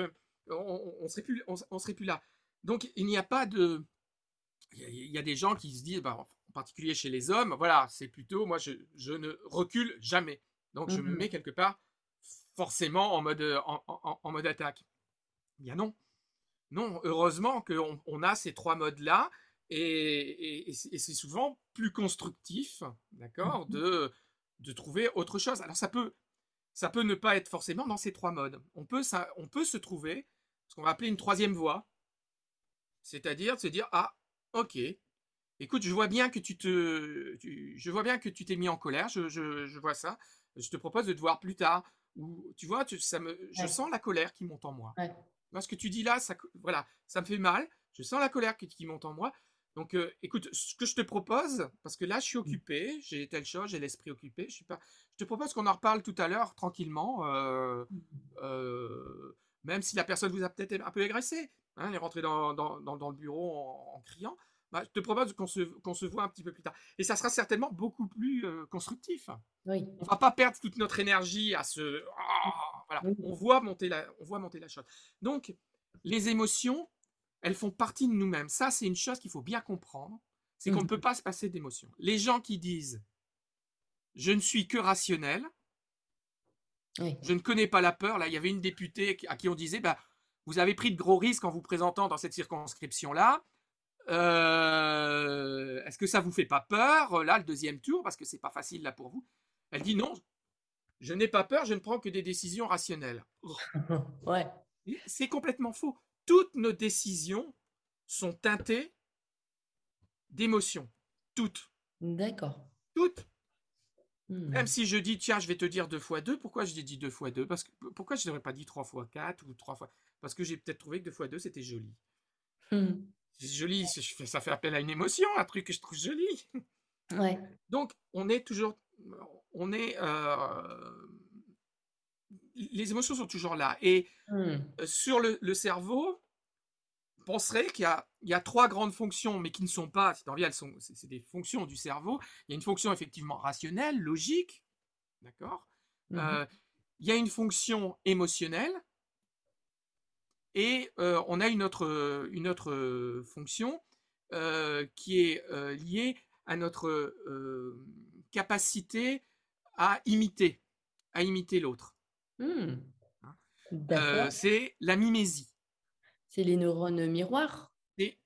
on, on, serait plus, on, serait plus là. Donc il n'y a pas de. Il y, a des gens qui se disent, bah, en particulier chez les hommes, voilà, c'est plutôt, moi, je, je, ne recule jamais. Donc je me mmh mets quelque part forcément en mode, en, en, mode attaque. Bien non. Non, heureusement qu'on on a ces trois modes-là et, et, c'est souvent plus constructif, d'accord, mmh de, de trouver autre chose. Alors ça peut, ça peut ne pas être forcément dans ces trois modes. On peut, ça, on peut se trouver ce qu'on va appeler une troisième voie. C'est-à-dire se dire ah ok, écoute, je vois bien que tu te, je vois bien que tu t'es mis en colère, je, je, vois ça. Je te propose de te voir plus tard. Ou tu vois, ça me, je sens la colère qui monte en moi. ce que tu dis là, ça, voilà, ça me fait mal. Je sens la colère qui, qui monte en moi. Donc, euh, écoute, ce que je te propose, parce que là, je suis mmh. occupé, j'ai telle chose, j'ai l'esprit occupé, je suis pas. Je te propose qu'on en reparle tout à l'heure tranquillement. Euh, mmh. euh, même si la personne vous a peut-être un peu agressé, hein, elle est rentrée dans, le bureau en, criant, bah, je te propose qu'on se, se voit un petit peu plus tard. Et ça sera certainement beaucoup plus euh, constructif. Oui. On ne va pas perdre toute notre énergie à se... Ah, on, voit monter la, on voit monter la chose. Donc, les émotions, elles font partie de nous-mêmes. Ça, c'est une chose qu'il faut bien comprendre. C'est qu'on ne mmh. peut pas se passer d'émotions. Les gens qui disent « je ne suis que rationnel », je ne connais pas la peur. Là, il y avait une députée à qui on disait bah, Vous avez pris de gros risques en vous présentant dans cette circonscription-là. Euh, est-ce que ça vous fait pas peur, là, le deuxième tour, parce que c'est pas facile là pour vous? Elle dit Non, je n'ai pas peur, je ne prends que des décisions rationnelles. ouais. C'est complètement faux. Toutes nos décisions sont teintées d'émotions. Toutes. D'accord. Toutes. Mmh. Même si je dis, tiens, je vais te dire deux fois deux, pourquoi je dit deux fois deux? Parce que pourquoi je n'aurais pas dit trois fois quatre ou trois fois? Parce que j'ai peut-être trouvé que deux fois deux c'était joli. Mmh. C'est joli, ça fait appel à une émotion, un truc que je trouve joli. Ouais. Donc on est toujours, on est, euh, les émotions sont toujours là. Et mmh. euh, sur le, le cerveau, penserait qu'il y, a, trois grandes fonctions, mais qui ne sont pas, elles sont, c'est des fonctions du cerveau. Il y a une fonction effectivement rationnelle, logique, d'accord? Mmh euh, Il y a une fonction émotionnelle, et euh, on a une autre, une autre fonction euh, qui est liée à notre capacité à imiter, à imiter l'autre. Mmh. Hein? C'est la mimésie. C'est les neurones miroirs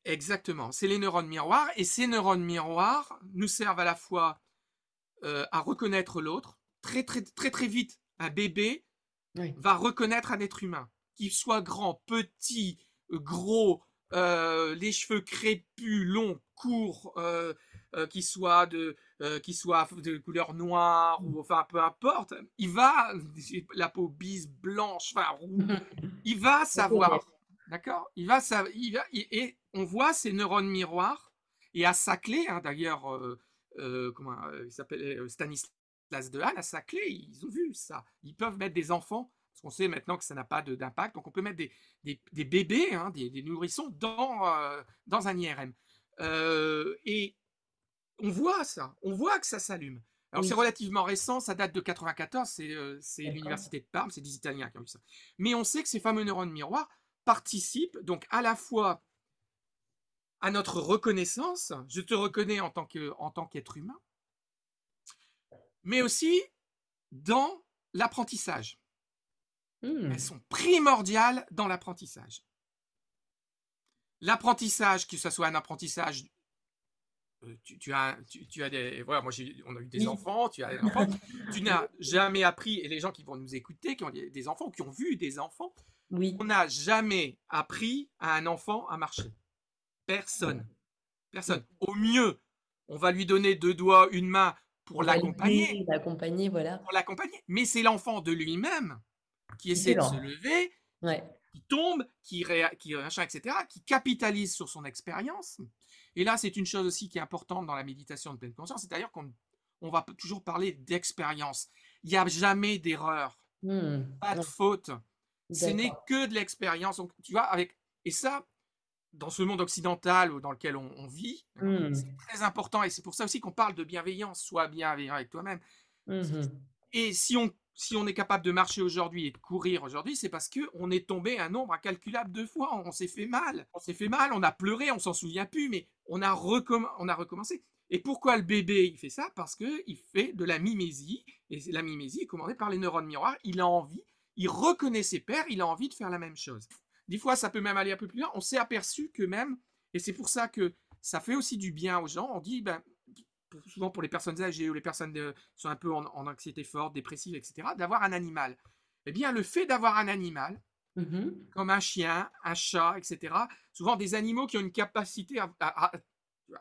exactement, c'est les neurones miroirs et ces neurones miroirs nous servent à la fois euh, à reconnaître l'autre. Très très très très vite, un bébé va reconnaître un être humain, qu'il soit grand, petit, gros, euh, les cheveux crépus, longs, courts, euh, qu'il soit de qui soit de couleur noire ou enfin peu importe, il va la peau bise, blanche, enfin il va savoir D'accord il va, ça, il va, et on voit ces neurones miroirs, et à Saclay, hein, d'ailleurs, euh, euh, comment euh, il s'appelle Stanislas Dehaene, à Saclay, ils ont vu ça. Ils peuvent mettre des enfants, parce qu'on sait maintenant que ça n'a pas d'impact, donc on peut mettre des, des, bébés, hein, des, nourrissons dans, dans un IRM. et on voit ça, on voit que ça s'allume. Alors c'est relativement récent, ça date de 94, c'est l'université de Parme, c'est des Italiens qui ont vu ça. Mais on sait que ces fameux neurones miroirs, participe donc à la fois à notre reconnaissance, je te reconnais en tant qu'être humain, mais aussi dans l'apprentissage. Mmh. Elles sont primordiales dans l'apprentissage. L'apprentissage, que ce soit un apprentissage, euh, tu, as, tu, as des, voilà, moi on a eu des enfants, tu as tu n'as jamais appris, et les gens qui vont nous écouter, qui ont des enfants, qui ont vu des enfants, on n'a jamais appris à un enfant à marcher. Personne. Personne. Au mieux, on va lui donner deux doigts, une main pour l'accompagner. L'accompagner, voilà. Pour l'accompagner. Mais c'est l'enfant de lui-même qui essaie de se lever. qui tombe, qui, qui etc., qui capitalise sur son expérience. Et là, c'est une chose aussi qui est importante dans la méditation de pleine conscience, c'est-à-dire qu'on on va toujours parler d'expérience. Il n'y a jamais d'erreur, mmh. pas de faute. Ce n'est que de l'expérience. Donc, tu vois, avec et ça, dans ce monde occidental dans lequel on, vit, mmh. c'est très important. Et c'est pour ça aussi qu'on parle de bienveillance. Sois bienveillant avec toi-même. Mmh et si on si on est capable de marcher aujourd'hui et de courir aujourd'hui, c'est parce qu'on est tombé un nombre incalculable de fois. On, s'est fait mal. On s'est fait mal, on a pleuré, on s'en souvient plus, mais on a, on recommencé. Et pourquoi le bébé il fait ça? Parce qu'il fait de la mimésie. Et la mimésie est commandée par les neurones miroirs. Il a envie, il reconnaît ses pères, il a envie de faire la même chose. Des fois, ça peut même aller un peu plus loin. On s'est aperçu que même, et c'est pour ça que ça fait aussi du bien aux gens, on dit, ben, souvent pour les personnes âgées ou les personnes qui sont un peu en, anxiété forte, dépressive, etc., d'avoir un animal. Eh bien, le fait d'avoir un animal, mmh comme un chien, un chat, etc., souvent des animaux qui ont une capacité à, à,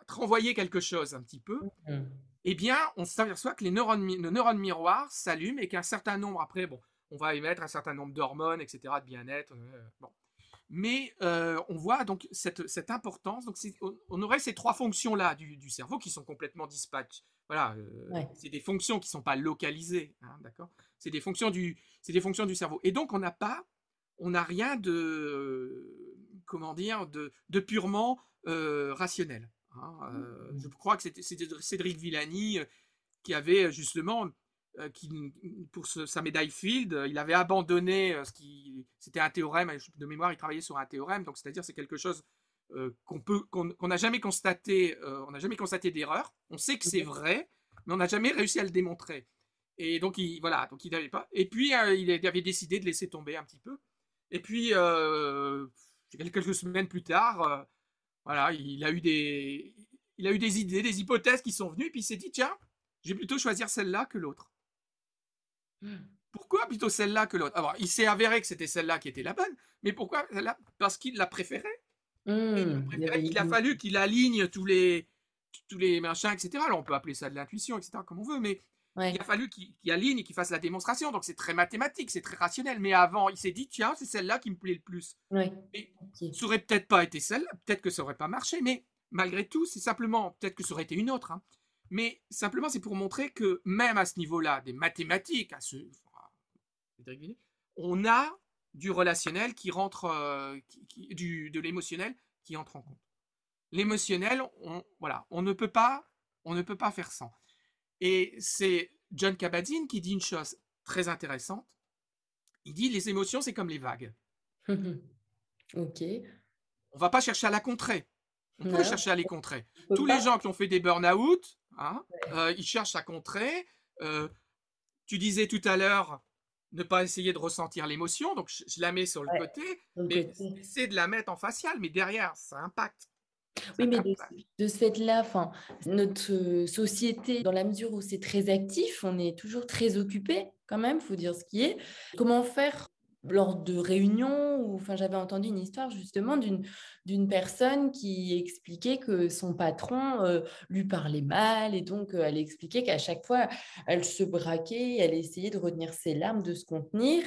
te renvoyer quelque chose un petit peu, mmh eh bien, on s'aperçoit que les neurones, le neurone miroir s'allument et qu'un certain nombre, après, bon, on va émettre un certain nombre d'hormones, etc., de bien-être. Euh, bon. Mais euh, on voit donc cette, importance. Donc on, aurait ces trois fonctions-là du, cerveau qui sont complètement dispatchées. Voilà, euh, c'est des fonctions qui ne sont pas localisées, hein, d'accord? C'est des fonctions du, c'est des fonctions du cerveau. Et donc on n'a pas, on n'a rien de, comment dire, de, de purement euh, rationnel. Hein, mmh. Je crois que c'était Cédric Villani qui avait justement euh, qui, pour sa médaille Field, il avait abandonné euh, ce qui, c'était un théorème de mémoire. Il travaillait sur un théorème, donc c'est-à-dire c'est quelque chose euh, qu'on peut, qu'on n'a jamais constaté, on n'a jamais constaté d'erreur. On sait que c'est vrai, mais on n'a jamais réussi à le démontrer. Et donc il, voilà, donc il n'avait pas. Et puis il avait décidé de laisser tomber un petit peu. Et puis quelques semaines plus tard, voilà, il a eu des, il a eu des idées, des hypothèses qui sont venues, et puis il s'est dit tiens, je vais plutôt choisir celle-là que l'autre. Pourquoi plutôt celle-là que l'autre? Alors, il s'est avéré que c'était celle-là qui était la bonne, mais pourquoi celle-là? Parce qu'il la préférait. Mmh, il, a fallu qu'il aligne tous les, tous les machins, etc. Alors, on peut appeler ça de l'intuition, etc., comme on veut, mais il a fallu qu'il aligne et qu'il fasse la démonstration. Donc, c'est très mathématique, c'est très rationnel. Mais avant, il s'est dit, tiens, c'est celle-là qui me plaît le plus. Et ça aurait peut-être pas été celle-là, peut-être que ça aurait pas marché, mais malgré tout, c'est simplement, peut-être que ça aurait été une autre. Hein. Mais simplement, c'est pour montrer que même à ce niveau-là, des mathématiques, à ce, on a du relationnel qui rentre, euh, du, de l'émotionnel qui entre en compte. L'émotionnel, on, voilà, on ne peut pas, on ne peut pas faire sans. Et c'est John Kabat-Zinn qui dit une chose très intéressante. Il dit les émotions, c'est comme les vagues. ok. On va pas chercher à la contrer. On peut chercher à les contrer. Tous les gens qui ont fait des burn-out, hein, euh, ils cherchent à contrer. Euh, tu disais tout à l'heure, ne pas essayer de ressentir l'émotion, donc je, la mets sur le côté, mais c'est de la mettre en facial, mais derrière, ça impacte. oui, mais de, ce fait-là, notre euh, société, dans la mesure où c'est très actif, on est toujours très occupé quand même, faut dire ce qui est. Comment faire lors de réunions, ou enfin, j'avais entendu une histoire justement d'une, personne qui expliquait que son patron euh, lui parlait mal et donc euh, elle expliquait qu'à chaque fois elle se braquait, elle essayait de retenir ses larmes, de se contenir.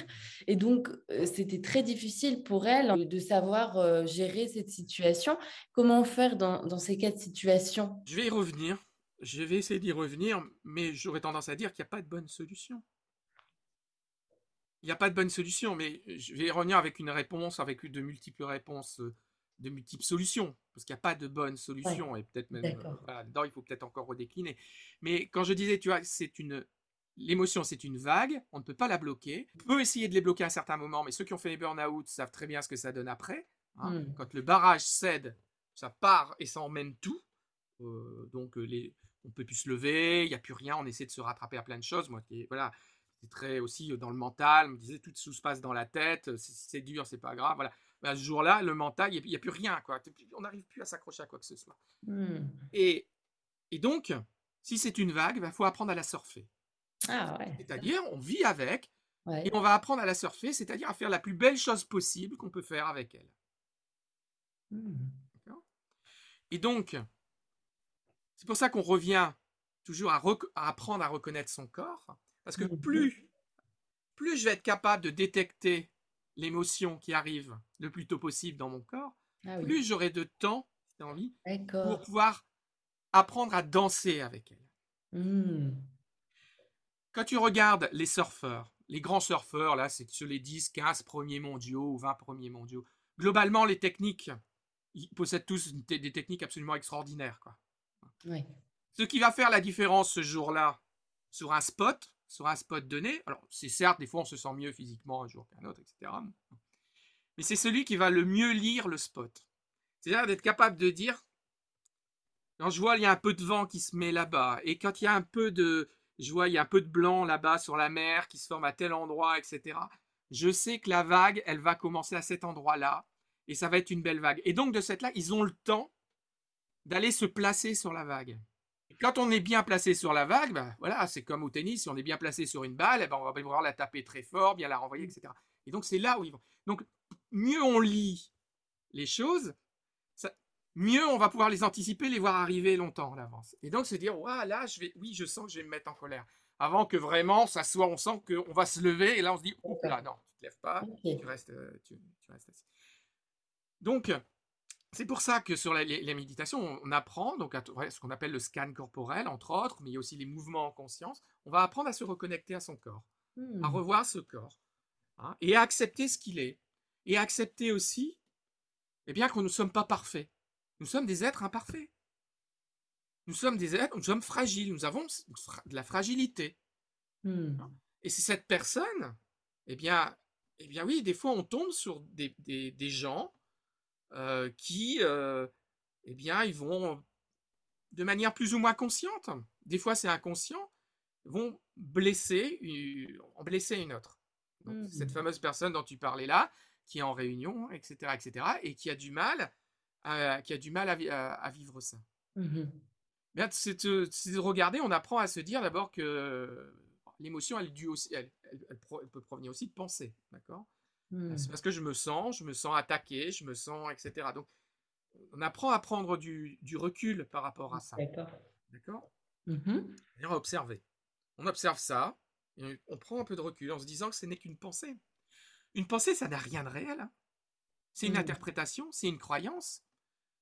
Et donc euh, c'était très difficile pour elle de savoir gérer cette situation. Comment faire dans, dans ces cas de situation? Je vais y revenir, je vais essayer d'y revenir, mais j'aurais tendance à dire qu'il n'y a pas de bonne solution il n'y a pas de bonne solution, mais je vais revenir avec une réponse, avec de multiples réponses, euh, de multiples solutions, parce qu'il n'y a pas de bonne solution, et peut-être même, euh, dedans, il faut peut-être encore redécliner. Mais quand je disais, tu vois, c'est une, l'émotion, c'est une vague, on ne peut pas la bloquer. On peut essayer de les bloquer à un certain moment, mais ceux qui ont fait les burn-out savent très bien ce que ça donne après. Hein. Mmh. Quand le barrage cède, ça part et ça emmène tout. Euh, donc, les, on peut plus se lever, il n'y a plus rien, on essaie de se rattraper à plein de choses. Moi, voilà, c'est très aussi dans le mental. me disait tout, se passe dans la tête, c'est dur, c'est pas grave. Voilà. à ce jour-là, le mental, il n'y a, plus rien. Quoi. On n'arrive plus à s'accrocher à quoi que ce soit. Mmh. Et, et donc, si c'est une vague, il bah, faut apprendre à la surfer. Ah ouais. C'est-à-dire, on vit avec et on va apprendre à la surfer, c'est-à-dire à faire la plus belle chose possible qu'on peut faire avec elle. Mmh. Et donc, c'est pour ça qu'on revient toujours à, à, apprendre à reconnaître son corps, parce que plus, plus je vais être capable de détecter l'émotion qui arrive le plus tôt possible dans mon corps, Ah oui. plus j'aurai de temps, envie, pour pouvoir apprendre à danser avec elle. Hmm. Quand tu regardes les surfeurs, les grands surfeurs, là, c'est sur les 10, 15 premiers mondiaux ou 20 premiers mondiaux, globalement, les techniques, ils possèdent tous des techniques absolument extraordinaires. Quoi. Ce qui va faire la différence ce jour-là sur un spot, sur un spot donné, alors c'est certes, des fois on se sent mieux physiquement un jour qu'un autre, etc. Mais c'est celui qui va le mieux lire le spot. C'est-à-dire d'être capable de dire, quand je vois il y a un peu de vent qui se met là-bas, et quand il y a un peu de, je vois il y a un peu de blanc là-bas sur la mer qui se forme à tel endroit, etc. Je sais que la vague, elle va commencer à cet endroit-là, et ça va être une belle vague. Et donc de cette là, ils ont le temps d'aller se placer sur la vague. Quand on est bien placé sur la vague, ben, voilà, c'est comme au tennis, si on est bien placé sur une balle, eh ben, on va pouvoir la taper très fort, bien la renvoyer, etc. Et donc c'est là où ils vont. Donc mieux on lit les choses, ça- mieux on va pouvoir les anticiper, les voir arriver longtemps en avance. Et donc se dire, ouais, là, je vais, oui, je sens que je vais me mettre en colère. Avant que vraiment ça soit, on sent qu'on va se lever, et là on se dit, oh là, non, tu te lèves pas, tu restes, euh, tu, tu restes assis. Donc, c'est pour ça que sur la, les- la méditation, on, apprend donc à, ce qu'on appelle le scan corporel, entre autres, mais il y a aussi les mouvements en conscience. On va apprendre à se reconnecter à son corps, à Hmm. revoir ce corps, hein, et à accepter ce qu'il est, et à accepter aussi, eh bien, que nous ne sommes pas parfaits. Nous sommes des êtres imparfaits. Nous sommes des êtres, nous sommes fragiles, nous avons de la fragilité. Hmm. Et c'est cette personne, eh bien, eh bien oui, des fois on tombe sur des, des- des gens euh, qui, euh, eh bien, ils vont, de manière plus ou moins consciente, des fois c'est inconscient, vont blesser, une- en blesser une autre. Donc, Mhm. Cette fameuse personne dont tu parlais là, qui est en réunion, etc., etc., et qui a du mal, à, qui a du mal à, vi- à- à vivre ça. Bien, c'est de, de regarder, on apprend à se dire d'abord que l'émotion, elle, elle peut provenir aussi de pensée, d'accord? Hmm. C'est parce que je me sens, je me sens attaqué, je me sens, etc. Donc, on apprend à prendre du, du recul par rapport à ça, D'accord. d'accord? Et on observer. On observe ça, et on prend un peu de recul en se disant que ce n'est qu'une pensée. Une pensée, ça n'a rien de réel. hein. C'est une Mm. interprétation, c'est une croyance.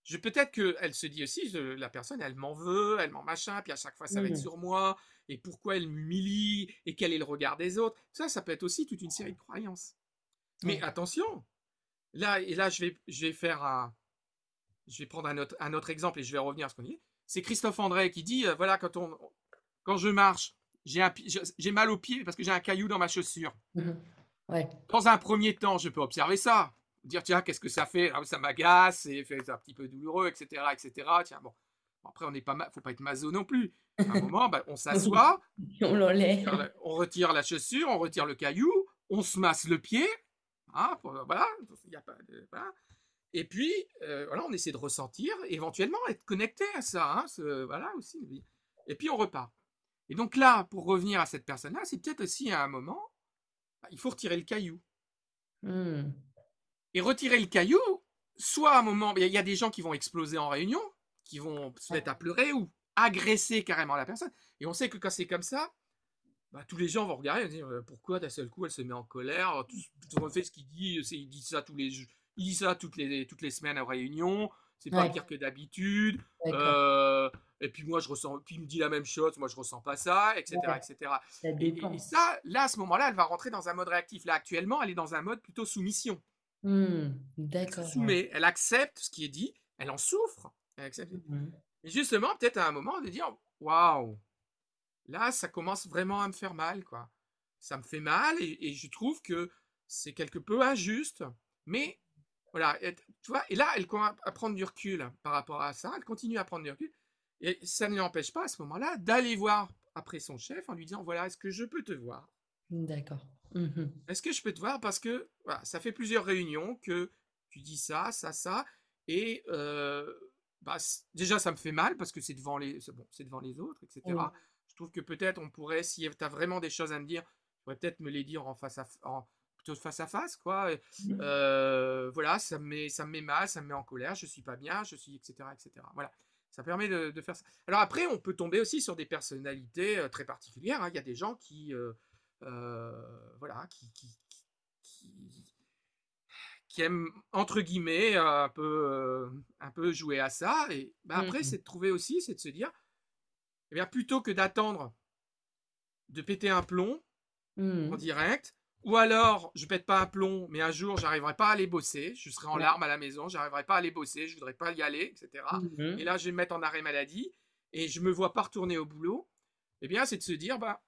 Je peut-être qu'elle se dit aussi, je- la personne, elle m'en veut, elle m'en machin, puis à chaque fois ça va être Mhm. sur moi, et pourquoi elle m'humilie, et quel est le regard des autres. Ça, ça peut être aussi toute une série de croyances. Mais Ouais. attention, là, et là, je vais, je vais faire un, je vais prendre un autre, un autre exemple et je vais revenir à ce qu'on dit. C'est Christophe André qui dit, euh, voilà, quand on, quand je marche, j'ai mal au pied parce que j'ai un caillou dans ma chaussure. Mhm. Ouais. Dans un premier temps, je peux observer ça, dire tiens, qu'est-ce que ça fait? Ah, Ça m'agace, c'est un petit peu douloureux, etc., etc. Tiens, bon. Après, on n'est pas, faut pas être maso non plus. À un moment, bah, on s'assoit, On on retire la chaussure, on retire le caillou, on se masse le pied, hein, pour- voilà, il y a pas de- voilà. Et puis, euh, voilà, on essaie de ressentir, éventuellement être connecté à ça, hein, ce- voilà aussi. Et puis on repart. Et donc là, pour revenir à cette personne-là, c'est peut-être aussi à un moment, bah, il faut retirer le caillou. Hmm. Et retirer le caillou, soit à un moment, il y a- il y a des gens qui vont exploser en réunion, qui vont se mettre à pleurer ou agresser carrément la personne. Et on sait que quand c'est comme ça, bah, tous les gens vont regarder et dire euh, pourquoi d'un seul coup elle se met en colère? Tout, tout le monde fait ce qu'il dit, il dit ça tous les il dit ça toutes les, toutes les semaines en réunion. C'est pas Ouais. pire que d'habitude. Euh, et puis moi je ressens, puis il me dit la même chose, moi je ressens pas ça, etc., Ouais. etc. Ça Et, ça, là à ce moment-là, elle va rentrer dans un mode réactif. Là actuellement, elle est dans un mode plutôt soumission. Se D'accord. ouais. soumet, elle accepte ce qui est dit, elle en souffre. Elle accepte. Et justement, peut-être à un moment de dire waouh, là, ça commence vraiment à me faire mal, quoi. Ça me fait mal et, et je trouve que c'est quelque peu injuste. Mais voilà, et, tu vois, et là, elle commence à prendre du recul par rapport à ça. Elle continue à prendre du recul. Et ça ne l'empêche pas à ce moment-là d'aller voir après son chef en lui disant voilà, est-ce que je peux te voir? D'accord. Mhm. est-ce que je peux te voir? Parce que voilà, ça fait plusieurs réunions que tu dis ça, ça, ça, et euh, bah, déjà ça me fait mal parce que c'est devant les, bon, c'est devant les autres, etc. Trouve que peut-être on pourrait, si tu as vraiment des choses à me dire, tu pourrais peut-être me les dire en face à, en, plutôt face à face, quoi. Mhm. euh, voilà, ça me met, ça me met mal, ça me met en colère, je suis pas bien, je suis, etc., etc. Voilà. Ça permet de, de faire ça. Alors après, on peut tomber aussi sur des personnalités euh, très particulières. hein. Il y a des gens qui, euh, euh, voilà, qui, qui, qui, qui- qui aime, entre guillemets, un peu, un peu jouer à ça. Et bah, après, Mmh. c'est de trouver aussi, c'est de se dire, eh bien, plutôt que d'attendre de péter un plomb en Mmh. direct, ou alors je pète pas un plomb, mais un jour j'arriverai pas à aller bosser, je serai en Ouais. larmes à la maison, j'arriverai pas à aller bosser, je voudrais pas y aller, etc. Mmh Et là, je vais me mettre en arrêt maladie et je me vois pas retourner au boulot. Eh bien, c'est de se dire, bah,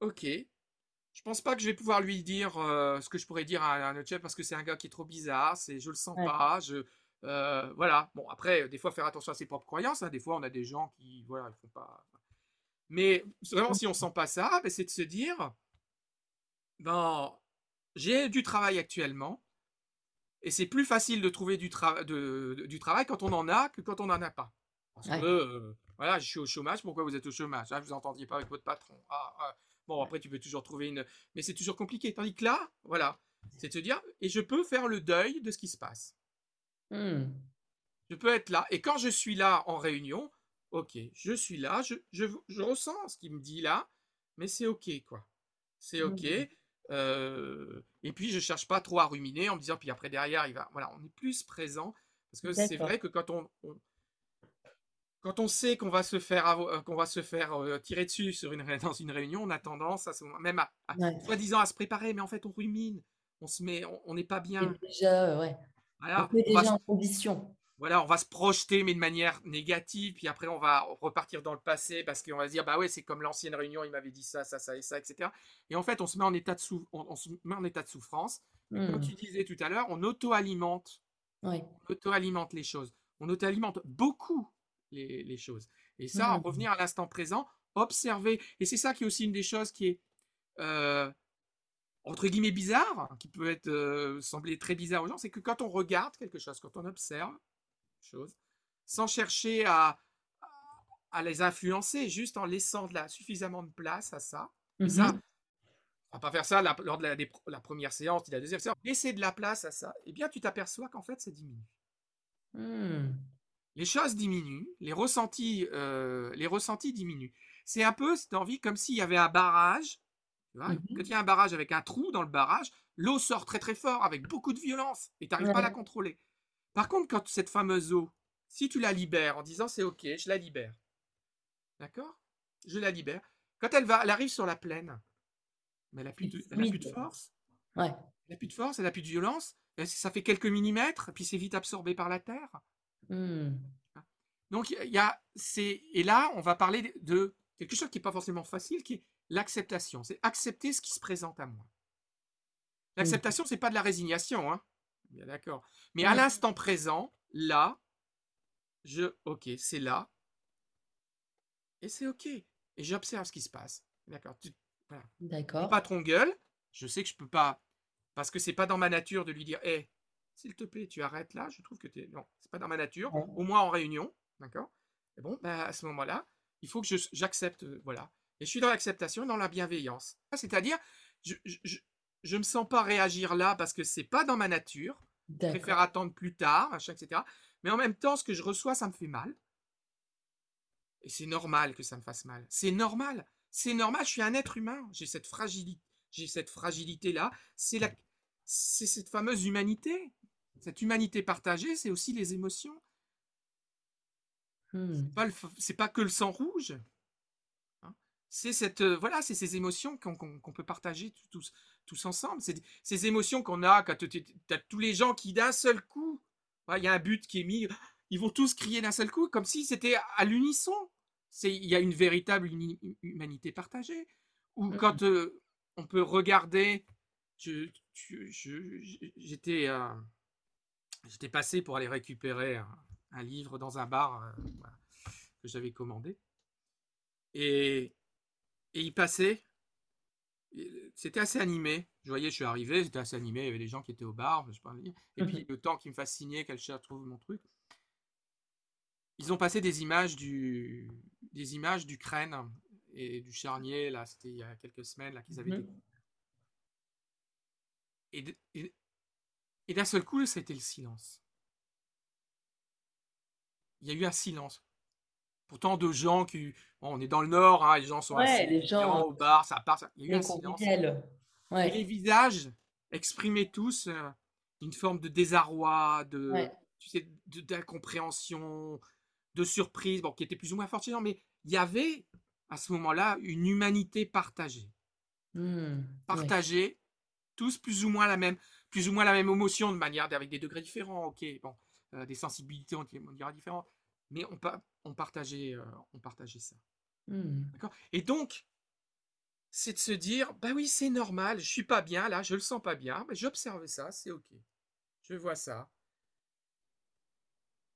ok, je pense pas que je vais pouvoir lui dire euh, ce que je pourrais dire à un autre chef parce que c'est un gars qui est trop bizarre, c'est, je le sens Ouais. pas, je, euh, voilà. Bon, après, des fois, faire attention à ses propres croyances. hein. Des fois, on a des gens qui, voilà, ils font pas. Mais vraiment, si on sent pas ça, ben, c'est de se dire, ben, j'ai du travail actuellement, et c'est plus facile de trouver du, tra- de- de- du travail quand on en a que quand on n'en a pas. Parce Ouais. que, euh, voilà, je suis au chômage, pourquoi vous êtes au chômage Ah, Vous entendiez pas avec votre patron. Ah, ah. Bon, après, tu peux toujours trouver une... Mais c'est toujours compliqué. Tandis que là, voilà, c'est de se dire, et je peux faire le deuil de ce qui se passe. Mmh. Je peux être là. Et quand je suis là en réunion, ok, je suis là, je, je, je ressens ce qu'il me dit là, mais c'est ok, quoi. C'est ok. Mhm. Euh, et puis, je cherche pas trop à ruminer en me disant, puis après, derrière, il va. Voilà, on est plus présent. Parce que c'est vrai que quand on, on- quand on sait qu'on va se faire, euh, qu'on va se faire euh, tirer dessus sur une, dans une réunion, on a tendance à, se- même à, à- Ouais. soi-disant à se préparer, mais en fait, on rumine. On se met, on n'est pas bien. Et déjà, ouais. On Voilà, va déjà en condition. Voilà, on va se projeter, mais de manière négative, puis après on va repartir dans le passé parce qu'on va se dire, bah ouais, c'est comme l'ancienne réunion, il m'avait dit ça, ça, ça et ça, etc. Et en fait, on se met en état de, sou- on, on se met en état de souffrance. Comme Mmh. tu disais tout à l'heure, on auto-alimente, on auto-alimente les choses. On auto-alimente beaucoup les, les choses. Et ça, Mmh. revenir à l'instant présent, observer. Et c'est ça qui est aussi une des choses qui est, euh, entre guillemets, bizarre, qui peut être euh, sembler très bizarre aux gens, c'est que quand on regarde quelque chose, quand on observe quelque chose, sans chercher à, à les influencer, juste en laissant de la, suffisamment de place à ça. Et ça, Mhm. on va pas faire ça la- lors de la, des- la première séance, de la deuxième séance. Laisser de la place à ça, et bien tu t'aperçois qu'en fait, ça diminue. Mmh. Les choses diminuent, les ressentis, euh, les ressentis diminuent. C'est un peu, cette envie, comme s'il y avait un barrage. Tu vois. Quand il y a un barrage avec un trou dans le barrage, l'eau sort très très fort avec beaucoup de violence et tu n'arrives pas à la contrôler. Par contre, quand cette fameuse eau, si tu la libères en disant c'est ok, je la libère, d'accord? Je la libère. Quand elle va, elle arrive sur la plaine, mais elle n'a plus, de- elle a plus de Fluide. force, Ouais. elle n'a plus de force, elle n'a plus de violence, ça fait quelques millimètres, puis c'est vite absorbé par la terre. Mmh. Donc, il y a, c'est, et là, on va parler de quelque chose qui n'est pas forcément facile, qui est l'acceptation. C'est accepter ce qui se présente à moi. L'acceptation, c'est pas de la résignation, hein. Bien d'accord. Mais à l'instant présent, là, je, ok, c'est là, et c'est ok. Et j'observe ce qui se passe. D'accord. Voilà. Mon D'accord. patron gueule, je sais que je peux pas, parce que c'est pas dans ma nature de lui dire, hé, s'il te plaît, tu arrêtes là, je trouve que tu Non, c'est pas dans ma nature, Ouais. au moins en réunion, d'accord Et bon, bah, à ce moment-là, il faut que je- j'accepte, euh, voilà. Et je suis dans l'acceptation, dans la bienveillance. C'est-à-dire, je, je, je, me sens pas réagir là parce que c'est pas dans ma nature, je préfère attendre plus tard, machin, etc. Mais en même temps, ce que je reçois, ça me fait mal. Et c'est normal que ça me fasse mal. C'est normal. C'est normal, je suis un être humain. J'ai cette fragilité, j'ai cette fragilité-là. C'est la, c'est cette fameuse humanité. Cette humanité partagée, c'est aussi les émotions. Pas le f- C'est pas que le sang rouge. C'est cette, euh, voilà, c'est ces émotions qu'on peut partager tous, tous, ensemble. C'est ces émotions qu'on a quand tu as tous les gens qui d'un seul coup, il y a un but qui est mis, ils vont tous crier d'un seul coup, comme si c'était à l'unisson. C'est, il y a une véritable uni- humanité partagée. Ou Mhm. quand euh, on peut regarder, je, j'étais, euh, j'étais passé pour aller récupérer un, un livre dans un bar voilà, que j'avais commandé. Et, et il passait. C'était assez animé. Je voyais, je suis arrivé, c'était assez animé. Il y avait des gens qui étaient au bar. Je. Et puis, le temps qu'ils me fassent signer, qu'elle trouve mon truc. Ils ont passé des images du, des images d'Ukraine et du charnier. Là, c'était il y a quelques semaines là qu'ils avaient Mhm. et, et d'un seul coup, c'était le silence. Il y a eu un silence. Pourtant, de gens qui. bon, on est dans le nord, hein, les gens sont Ouais, assis les gens- au bar, ça part. ça- Il y a eu un silence. Et les visages exprimaient tous. euh, une forme de désarroi, de, tu sais, d'incompréhension, de, surprise, bon, qui était plus ou moins forte mais il y avait à ce moment-là une humanité partagée. Mmh, partagée, tous plus ou moins la même, plus ou moins la même émotion de manière avec des degrés différents, ok, bon, euh, des sensibilités on, dira différentes, mais on, on partageait, euh, on partageait ça. Mmh. Et donc, c'est de se dire, bah oui, c'est normal, je suis pas bien là, je le sens pas bien, mais j'observe ça, c'est ok. Je vois ça.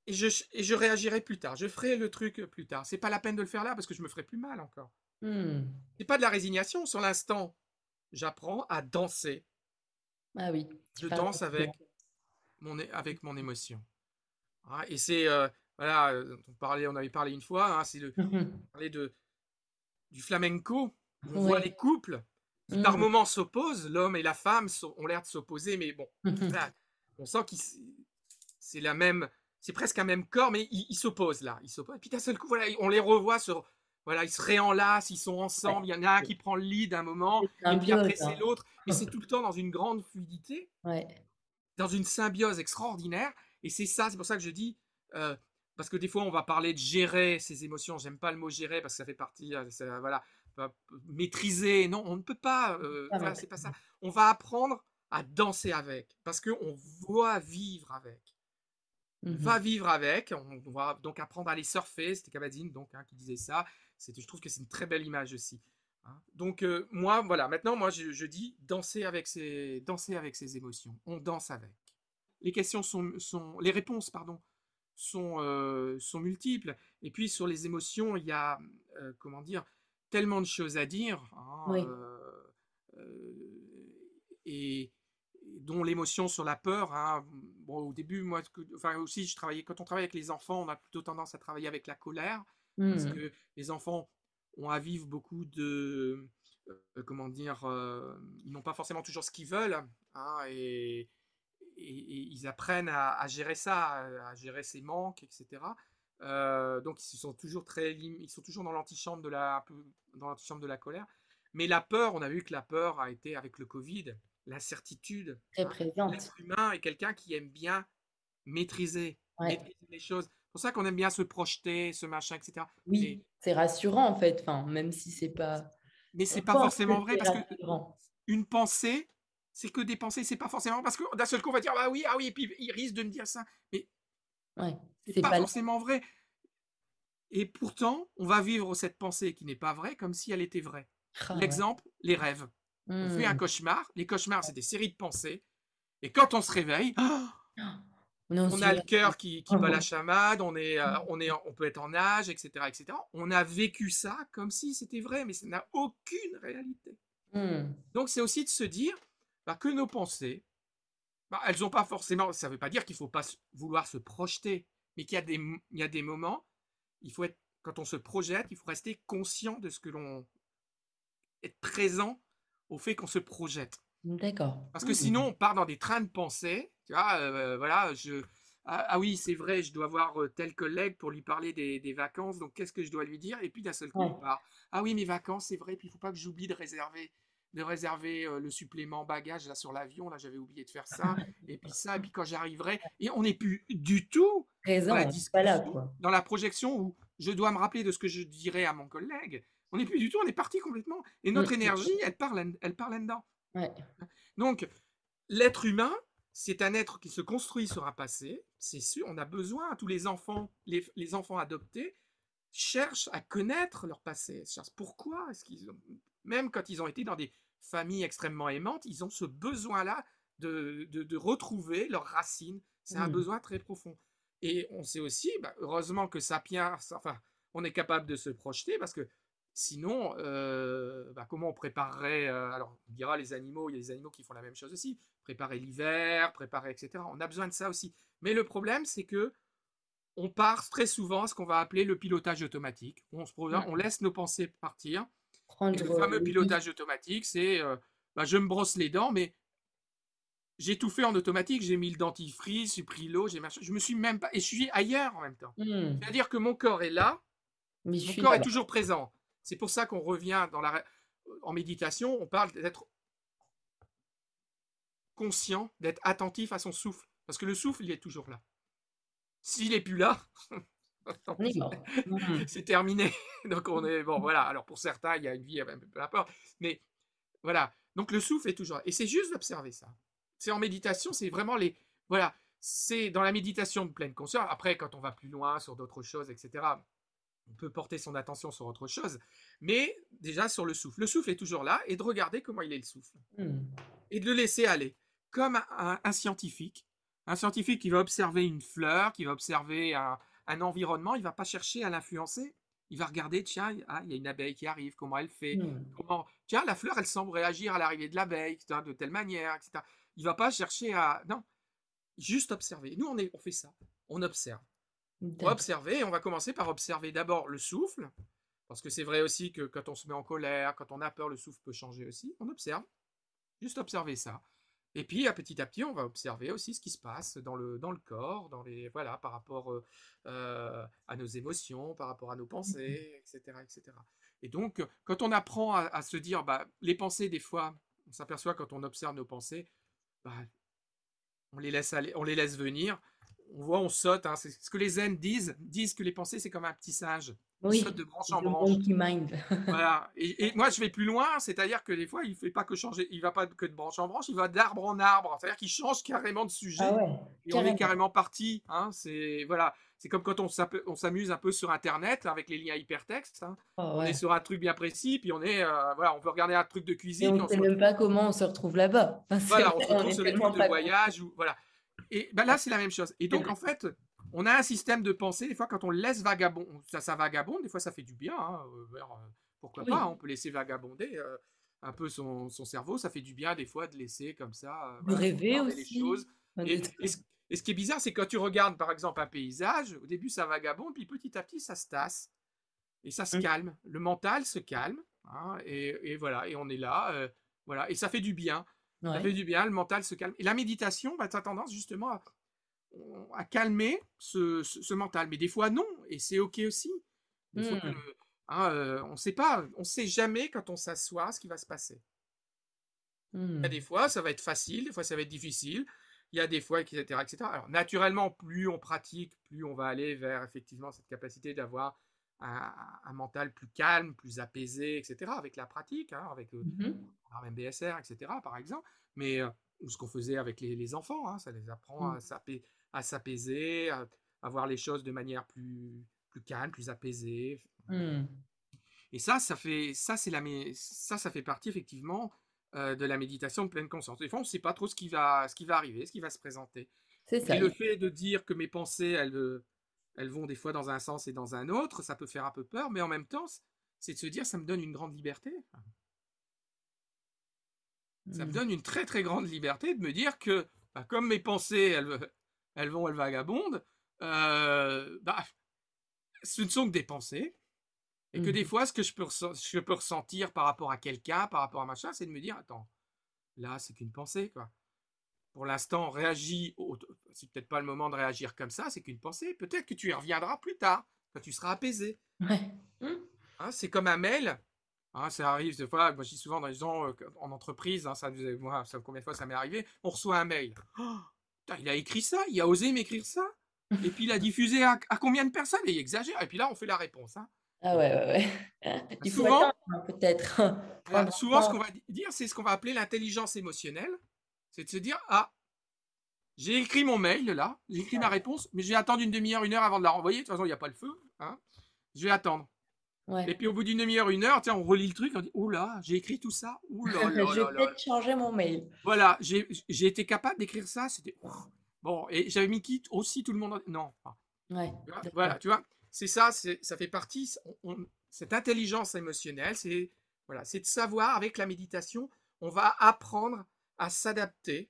Et je, et je réagirai plus tard. Je ferai le truc plus tard. C'est pas la peine de le faire là parce que je me ferai plus mal encore. Mmh. C'est pas de la résignation. Sur l'instant, j'apprends à danser. Ah oui. Je danse avec mon, avec mon émotion. Ah, et c'est euh, voilà, euh, on parlait, on avait parlé une fois. Hein, c'est le parler de du flamenco on voit les couples qui par mmh. moments s'opposent, l'homme et la femme ont l'air de s'opposer, mais bon, on sent qu'ils c'est la même, c'est presque un même corps, mais ils s'opposent là, ils s'opposent. Et puis d'un seul coup, voilà, on les revoit sur, voilà, ils se réenlacent, ils sont ensemble. Il y en a un qui prend le lead un moment, et puis après c'est l'autre, mais c'est tout le temps dans une grande fluidité, dans une symbiose extraordinaire. Et c'est ça, c'est pour ça que je dis, euh, parce que des fois on va parler de gérer ses émotions. J'aime pas le mot gérer parce que ça fait partie, euh, voilà, maîtriser. Non, on ne peut pas. Euh, c'est pas ça. On va apprendre à danser avec parce qu'on va vivre avec. On mmh va vivre avec. On va donc apprendre à aller surfer. C'était Kabadine donc hein, qui disait ça. Je trouve que c'est une très belle image aussi. Hein. Donc euh, moi, voilà. Maintenant, moi, je, dis danser avec ses, danser avec ses émotions. On danse avec. Les questions sont, sont les réponses, pardon, sont, euh, sont multiples. Et puis sur les émotions, il y a, comment dire, tellement de choses à dire. Hein, euh, euh, et, dont l'émotion sur la peur. Hein. Bon, au début, moi, enfin aussi, je travaillais quand on travaille avec les enfants, on a plutôt tendance à travailler avec la colère parce mmh. que les enfants ont à vivre beaucoup de euh, comment dire, ils n'ont pas forcément toujours ce qu'ils veulent hein, et, ils apprennent à, à, gérer ça, à gérer ses manques, etc. Euh, donc ils sont toujours très, ils sont toujours dans l'antichambre de la, dans l'antichambre de la colère. Mais la peur, on a vu que la peur a été avec le Covid, l'incertitude. Très hein. présente. L'être humain est quelqu'un qui aime bien maîtriser, maîtriser les choses. C'est pour ça qu'on aime bien se projeter, ce machin, etc. Oui, c'est rassurant en fait, enfin, même si c'est pas. Mais c'est pas forcément vrai parce que une pensée, c'est que des pensées, c'est pas forcément parce que d'un seul coup on va dire bah oui, ah oui, et puis il risque de me dire ça. Mais c'est pas, forcément vrai. Et pourtant, on va vivre cette pensée qui n'est pas vraie comme si elle était vraie. Ah L'exemple, les rêves. On fait un mmh. cauchemar. Les cauchemars, c'est des séries de pensées. Et quand on se réveille, on, a le cœur qui, qui bat la chamade, on, est, euh, mmh. on, est, on peut être en âge, etc., etc. On a vécu ça comme si c'était vrai, mais ça n'a aucune réalité. Mmh. Donc, c'est aussi de se dire bah, que nos pensées, bah, elles n'ont pas forcément. Ça ne veut pas dire qu'il ne faut pas vouloir se projeter, mais qu'il y, a des, il y a des moments, il faut être, quand on se projette, il faut rester conscient de ce que l'on. être présent au fait qu'on se projette. D'accord. Parce que sinon, on part dans des trains de pensée. Tu vois, euh, voilà, je. Ah, ah, oui, c'est vrai, je dois voir euh, tel collègue pour lui parler des, des vacances, donc qu'est-ce que je dois lui dire? Et puis d'un seul coup, on part. Ah oui, mes vacances, c'est vrai, puis il ne faut pas que j'oublie de réserver de réserver le supplément bagage là sur l'avion. Là, j'avais oublié de faire ça. et puis ça, et puis quand j'arriverai, et on n'est plus du tout dans la discussion, dans la projection où je dois me rappeler de ce que je dirais à mon collègue. On n'est plus du tout, on est parti complètement. Et notre énergie, elle parle, elle parle là-dedans. Donc, l'être humain, c'est un être qui se construit sur un passé, c'est sûr. On a besoin, tous les enfants, les, les enfants adoptés cherchent à connaître leur passé. Pourquoi est-ce qu'ils ont, même quand ils ont été dans des familles extrêmement aimantes, ils ont ce besoin-là de, de, retrouver leurs racines. C'est un mmh. besoin très profond. Et on sait aussi, bah, heureusement que Sapiens, enfin, on est capable de se projeter parce que sinon, euh, bah, comment on préparerait euh, Alors, on dira les animaux, il y a des animaux qui font la même chose aussi. Préparer l'hiver, préparer, etc. On a besoin de ça aussi. Mais le problème, c'est que on part très souvent à ce qu'on va appeler le pilotage automatique. On, se, on laisse nos pensées partir le fameux pilotage automatique, c'est euh, bah, je me brosse les dents, mais j'ai tout fait en automatique. J'ai mis le dentifrice, j'ai pris l'eau, j'ai Je me suis même pas. Et je suis ailleurs en même temps. Mmh. C'est-à-dire que mon corps est là, mon corps est toujours présent. C'est pour ça qu'on revient dans la... en méditation, on parle d'être conscient, d'être attentif à son souffle. Parce que le souffle, il est toujours là. S'il n'est plus là, Mmh. c'est terminé. Donc on est bon, voilà. Alors pour certains, il y a une vie, peu importe. Mais voilà. Donc le souffle est toujours. Et c'est juste d'observer ça. C'est en méditation, c'est vraiment les. Voilà. C'est dans la méditation de pleine conscience. Après, quand on va plus loin sur d'autres choses, etc. On peut porter son attention sur autre chose, mais déjà sur le souffle. Le souffle est toujours là et de regarder comment il est le souffle Mmh. et de le laisser aller, comme un, un scientifique. Un scientifique qui va observer une fleur, qui va observer un, un environnement, il va pas chercher à l'influencer. Il va regarder, tiens, ah, il y a une abeille qui arrive, comment elle fait, Mmh. comment, tiens, la fleur, elle semble réagir à l'arrivée de l'abeille, de telle manière, etc. Il va pas chercher à, non, juste observer. Nous, on, est, on fait ça, on observe. On va observer, et on va commencer par observer d'abord le souffle, parce que c'est vrai aussi que quand on se met en colère, quand on a peur, le souffle peut changer aussi. On observe, juste observer ça. Et puis, à petit à petit, on va observer aussi ce qui se passe dans le, dans le corps, dans les, voilà, par rapport euh, euh, à nos émotions, par rapport à nos pensées, etc. etc. Et donc, quand on apprend à, à se dire, bah, les pensées, des fois, on s'aperçoit quand on observe nos pensées, bah, on, les laisse aller, on les laisse venir. On voit, on saute. hein. C'est ce que les zen disent, disent que les pensées, c'est comme un petit singe. Il saute de branche en branche. mind. Voilà. Et, et moi, je vais plus loin, c'est-à-dire que des fois, il fait pas que changer, il va pas que de branche en branche, il va d'arbre en arbre. C'est-à-dire qu'il change carrément de sujet. Ah ouais, Et on est carrément. parti. Hein. C'est voilà. C'est comme quand on s'amuse un peu sur Internet avec les liens hypertextes. hein. Oh, On est sur un truc bien précis, puis on est euh, voilà, on peut regarder un truc de cuisine. on on ne sait même pas comment on se retrouve là-bas. Enfin, voilà, on se retrouve sur tellement trucs de voyage ou voilà. Et ben là, c'est la même chose. Et donc en fait, on a un système de pensée. Des fois, quand on le laisse vagabond, ça, ça vagabonde. Des fois, ça fait du bien. hein, euh, euh, pourquoi Oui. pas On peut laisser vagabonder euh, un peu son, son cerveau. Ça fait du bien des fois de laisser comme ça. euh, De voilà, rêver regarder les aussi. choses. Et, ce, et ce qui est bizarre, c'est quand tu regardes par exemple un paysage, au début ça vagabonde, puis petit à petit ça se tasse. Et ça se Mm. calme. Le mental se calme. hein, et, et voilà, et on est là. euh, voilà, et ça fait du bien. Ça fait du bien, le mental se calme. Et la méditation, bah, tu as tendance justement à, à calmer ce, ce- ce mental. Mais des fois, non. Et c'est OK aussi. Des fois que Mm. le- hein, euh, on sait pas, on sait jamais quand on s'assoit ce qui va se passer. Il y a Mmh. des fois, ça va être facile, des fois, ça va être difficile. Il y a des fois, etc., etc. Alors, naturellement, plus on pratique, plus on va aller vers effectivement cette capacité d'avoir un, un mental plus calme, plus apaisé, etc., avec la pratique, hein, avec le MBSR, etc., par exemple. Mais euh, ce qu'on faisait avec les, les enfants, hein, ça les apprend Mm. à s'apais- à s'apaiser, à, à voir les choses de manière plus, plus calme, plus apaisée. Mmh. Et ça, ça fait, ça, c'est la, ça, ça fait partie effectivement euh, de la méditation de pleine conscience. Des fois, on ne sait pas trop ce qui va, ce qui va arriver, ce qui va se présenter. C'est ça. Et le fait de dire que mes pensées, elles, euh, elles vont des fois dans un sens et dans un autre, ça peut faire un peu peur, mais en même temps, c'est de se dire, ça me donne une grande liberté. Ça me Mmh. donne une très très grande liberté de me dire que, bah, comme mes pensées, elles, elles vont, elles vagabondent, euh, bah, ce ne sont que des pensées. Et que Mhm. des fois, ce que je peux, ressa- je peux ressentir par rapport à quelqu'un, par rapport à machin, c'est de me dire, attends, là, c'est qu'une pensée, quoi. Pour l'instant, réagis, au- c'est peut-être pas le moment de réagir comme ça, c'est qu'une pensée. Peut-être que tu y reviendras plus tard, quand tu seras apaisé. Ouais. Mmh. Hein, c'est comme un mail. Hein, ça arrive des fois, moi je dis souvent dans les gens euh, en entreprise, hein, ça, moi, ça, combien de fois ça m'est arrivé, on reçoit un mail. Oh, il a écrit ça, il a osé m'écrire ça. Et puis il a diffusé à, à combien de personnes? Et il exagère. Et puis là, on fait la réponse. hein. Ah ouais, ouais, ouais. Il faut Souvent- hein, peut-être. Voilà, souvent, ce qu'on va di- dire, c'est ce qu'on va appeler l'intelligence émotionnelle. C'est de se dire Ah, j'ai écrit mon mail là, j'ai écrit ma réponse, mais je vais attendre une demi-heure, une heure avant de la renvoyer. De toute façon, il n'y a pas le feu. hein. Je vais attendre. Ouais. Et puis au bout d'une demi-heure, une heure, tiens, on relit le truc, on dit Oh là, j'ai écrit tout ça. Vais là. peut-être changer mon mail. Voilà, j'ai j'ai été capable d'écrire ça. C'était bon, et j'avais mis qui aussi tout le monde. en- Non, Ouais. voilà, tu vois, c'est ça, c'est- ça fait partie. on- on- cette intelligence émotionnelle, c'est voilà, c'est de savoir avec la méditation, on va apprendre à s'adapter,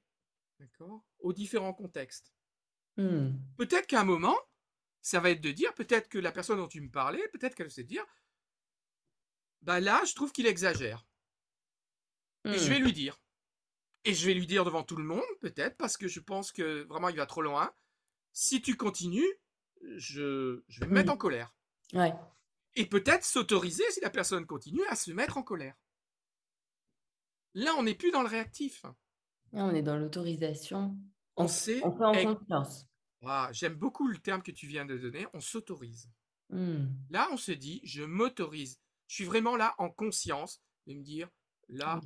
d'accord, aux différents contextes. Mmh. Peut-être qu'à un moment, ça va être de dire, peut-être que la personne dont tu me parlais, peut-être qu'elle sait dire, bah là, je trouve qu'il exagère. Et je vais lui dire. Et je vais lui dire devant tout le monde, peut-être, parce que je pense que vraiment il va trop loin. Si tu continues, je, je vais me mettre Mmh. en colère. Ouais. Et peut-être s'autoriser, si la personne continue, à se mettre en colère. Là, on n'est plus dans le réactif. Ah, on est dans l'autorisation. On, sait. On fait en confiance. J'aime beaucoup le terme que tu viens de donner. On s'autorise. Mmh. Là, on se dit, je m'autorise. Je suis vraiment là en conscience de me dire, là, mmh.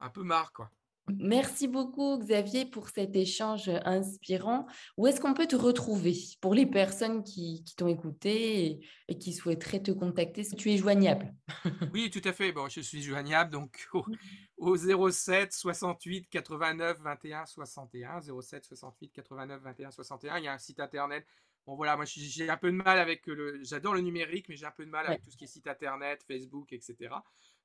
un peu marre, quoi. Merci beaucoup Xavier pour cet échange inspirant. Où est-ce qu'on peut te retrouver pour les personnes qui, t'ont écouté et, qui souhaiteraient te contacter? Si tu es joignable Oui, tout à fait. Bon, je suis joignable donc au, 07 68 89 21 61. 07 68 89 21 61. Il y a un site internet. Bon voilà, moi j'ai un peu de mal avec le. J'adore le numérique, mais j'ai un peu de mal avec tout ce qui est site internet, Facebook, etc.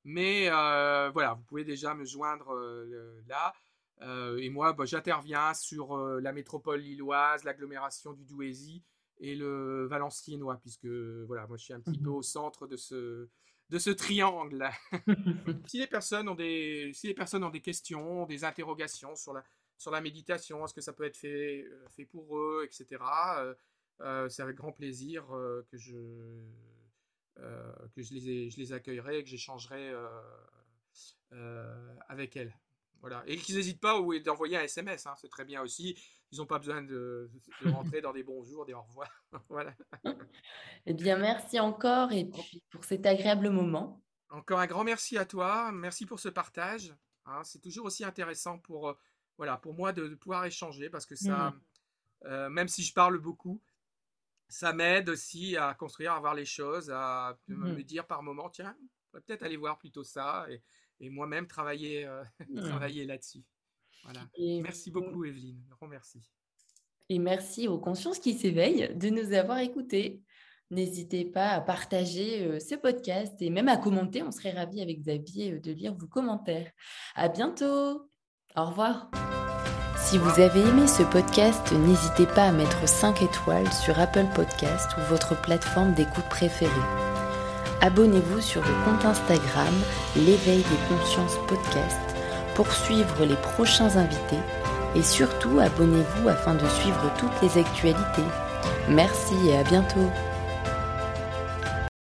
Mais euh, voilà, vous pouvez déjà me joindre euh, là. Euh, et moi, bah, j'interviens sur la métropole lilloise, l'agglomération du Douaisis et le Valenciennois, puisque voilà, moi je suis un petit peu mmh au centre de ce, de ce triangle. si, les personnes ont des, si les personnes ont des questions, des interrogations sur la, sur la méditation, est-ce que ça peut être fait, fait pour eux, etc., c'est avec grand plaisir que je euh, que je les, je les accueillerai et que j'échangerai euh, euh, avec elles. Voilà. Et qu'ils n'hésitent pas d'envoyer un SMS, hein, c'est très bien aussi. Ils n'ont pas besoin de, rentrer dans des bonjours, des au revoir. voilà. Eh bien, merci encore et puis pour cet agréable moment. Encore un grand merci à toi. Merci pour ce partage. Hein. c'est toujours aussi intéressant pour, voilà, pour moi de, pouvoir échanger parce que ça, mmh. même si je parle beaucoup, ça m'aide aussi à construire, à voir les choses, à me mmh. dire par moment, tiens, on va peut-être aller voir plutôt ça et, moi-même travailler, euh, mmh. travailler là-dessus. Voilà. merci beaucoup, Evelyne. Grand merci. Et merci aux consciences qui s'éveillent de nous avoir écoutés. N'hésitez pas à partager euh, ce podcast et même à commenter. On serait ravis avec Xavier euh, de lire vos commentaires. À bientôt. Au revoir. Si vous avez aimé ce podcast, n'hésitez pas à mettre 5 étoiles sur Apple Podcast ou votre plateforme d'écoute préférée. Abonnez-vous sur le compte Instagram L'éveil des consciences podcast pour suivre les prochains invités et surtout abonnez-vous afin de suivre toutes les actualités. Merci et à bientôt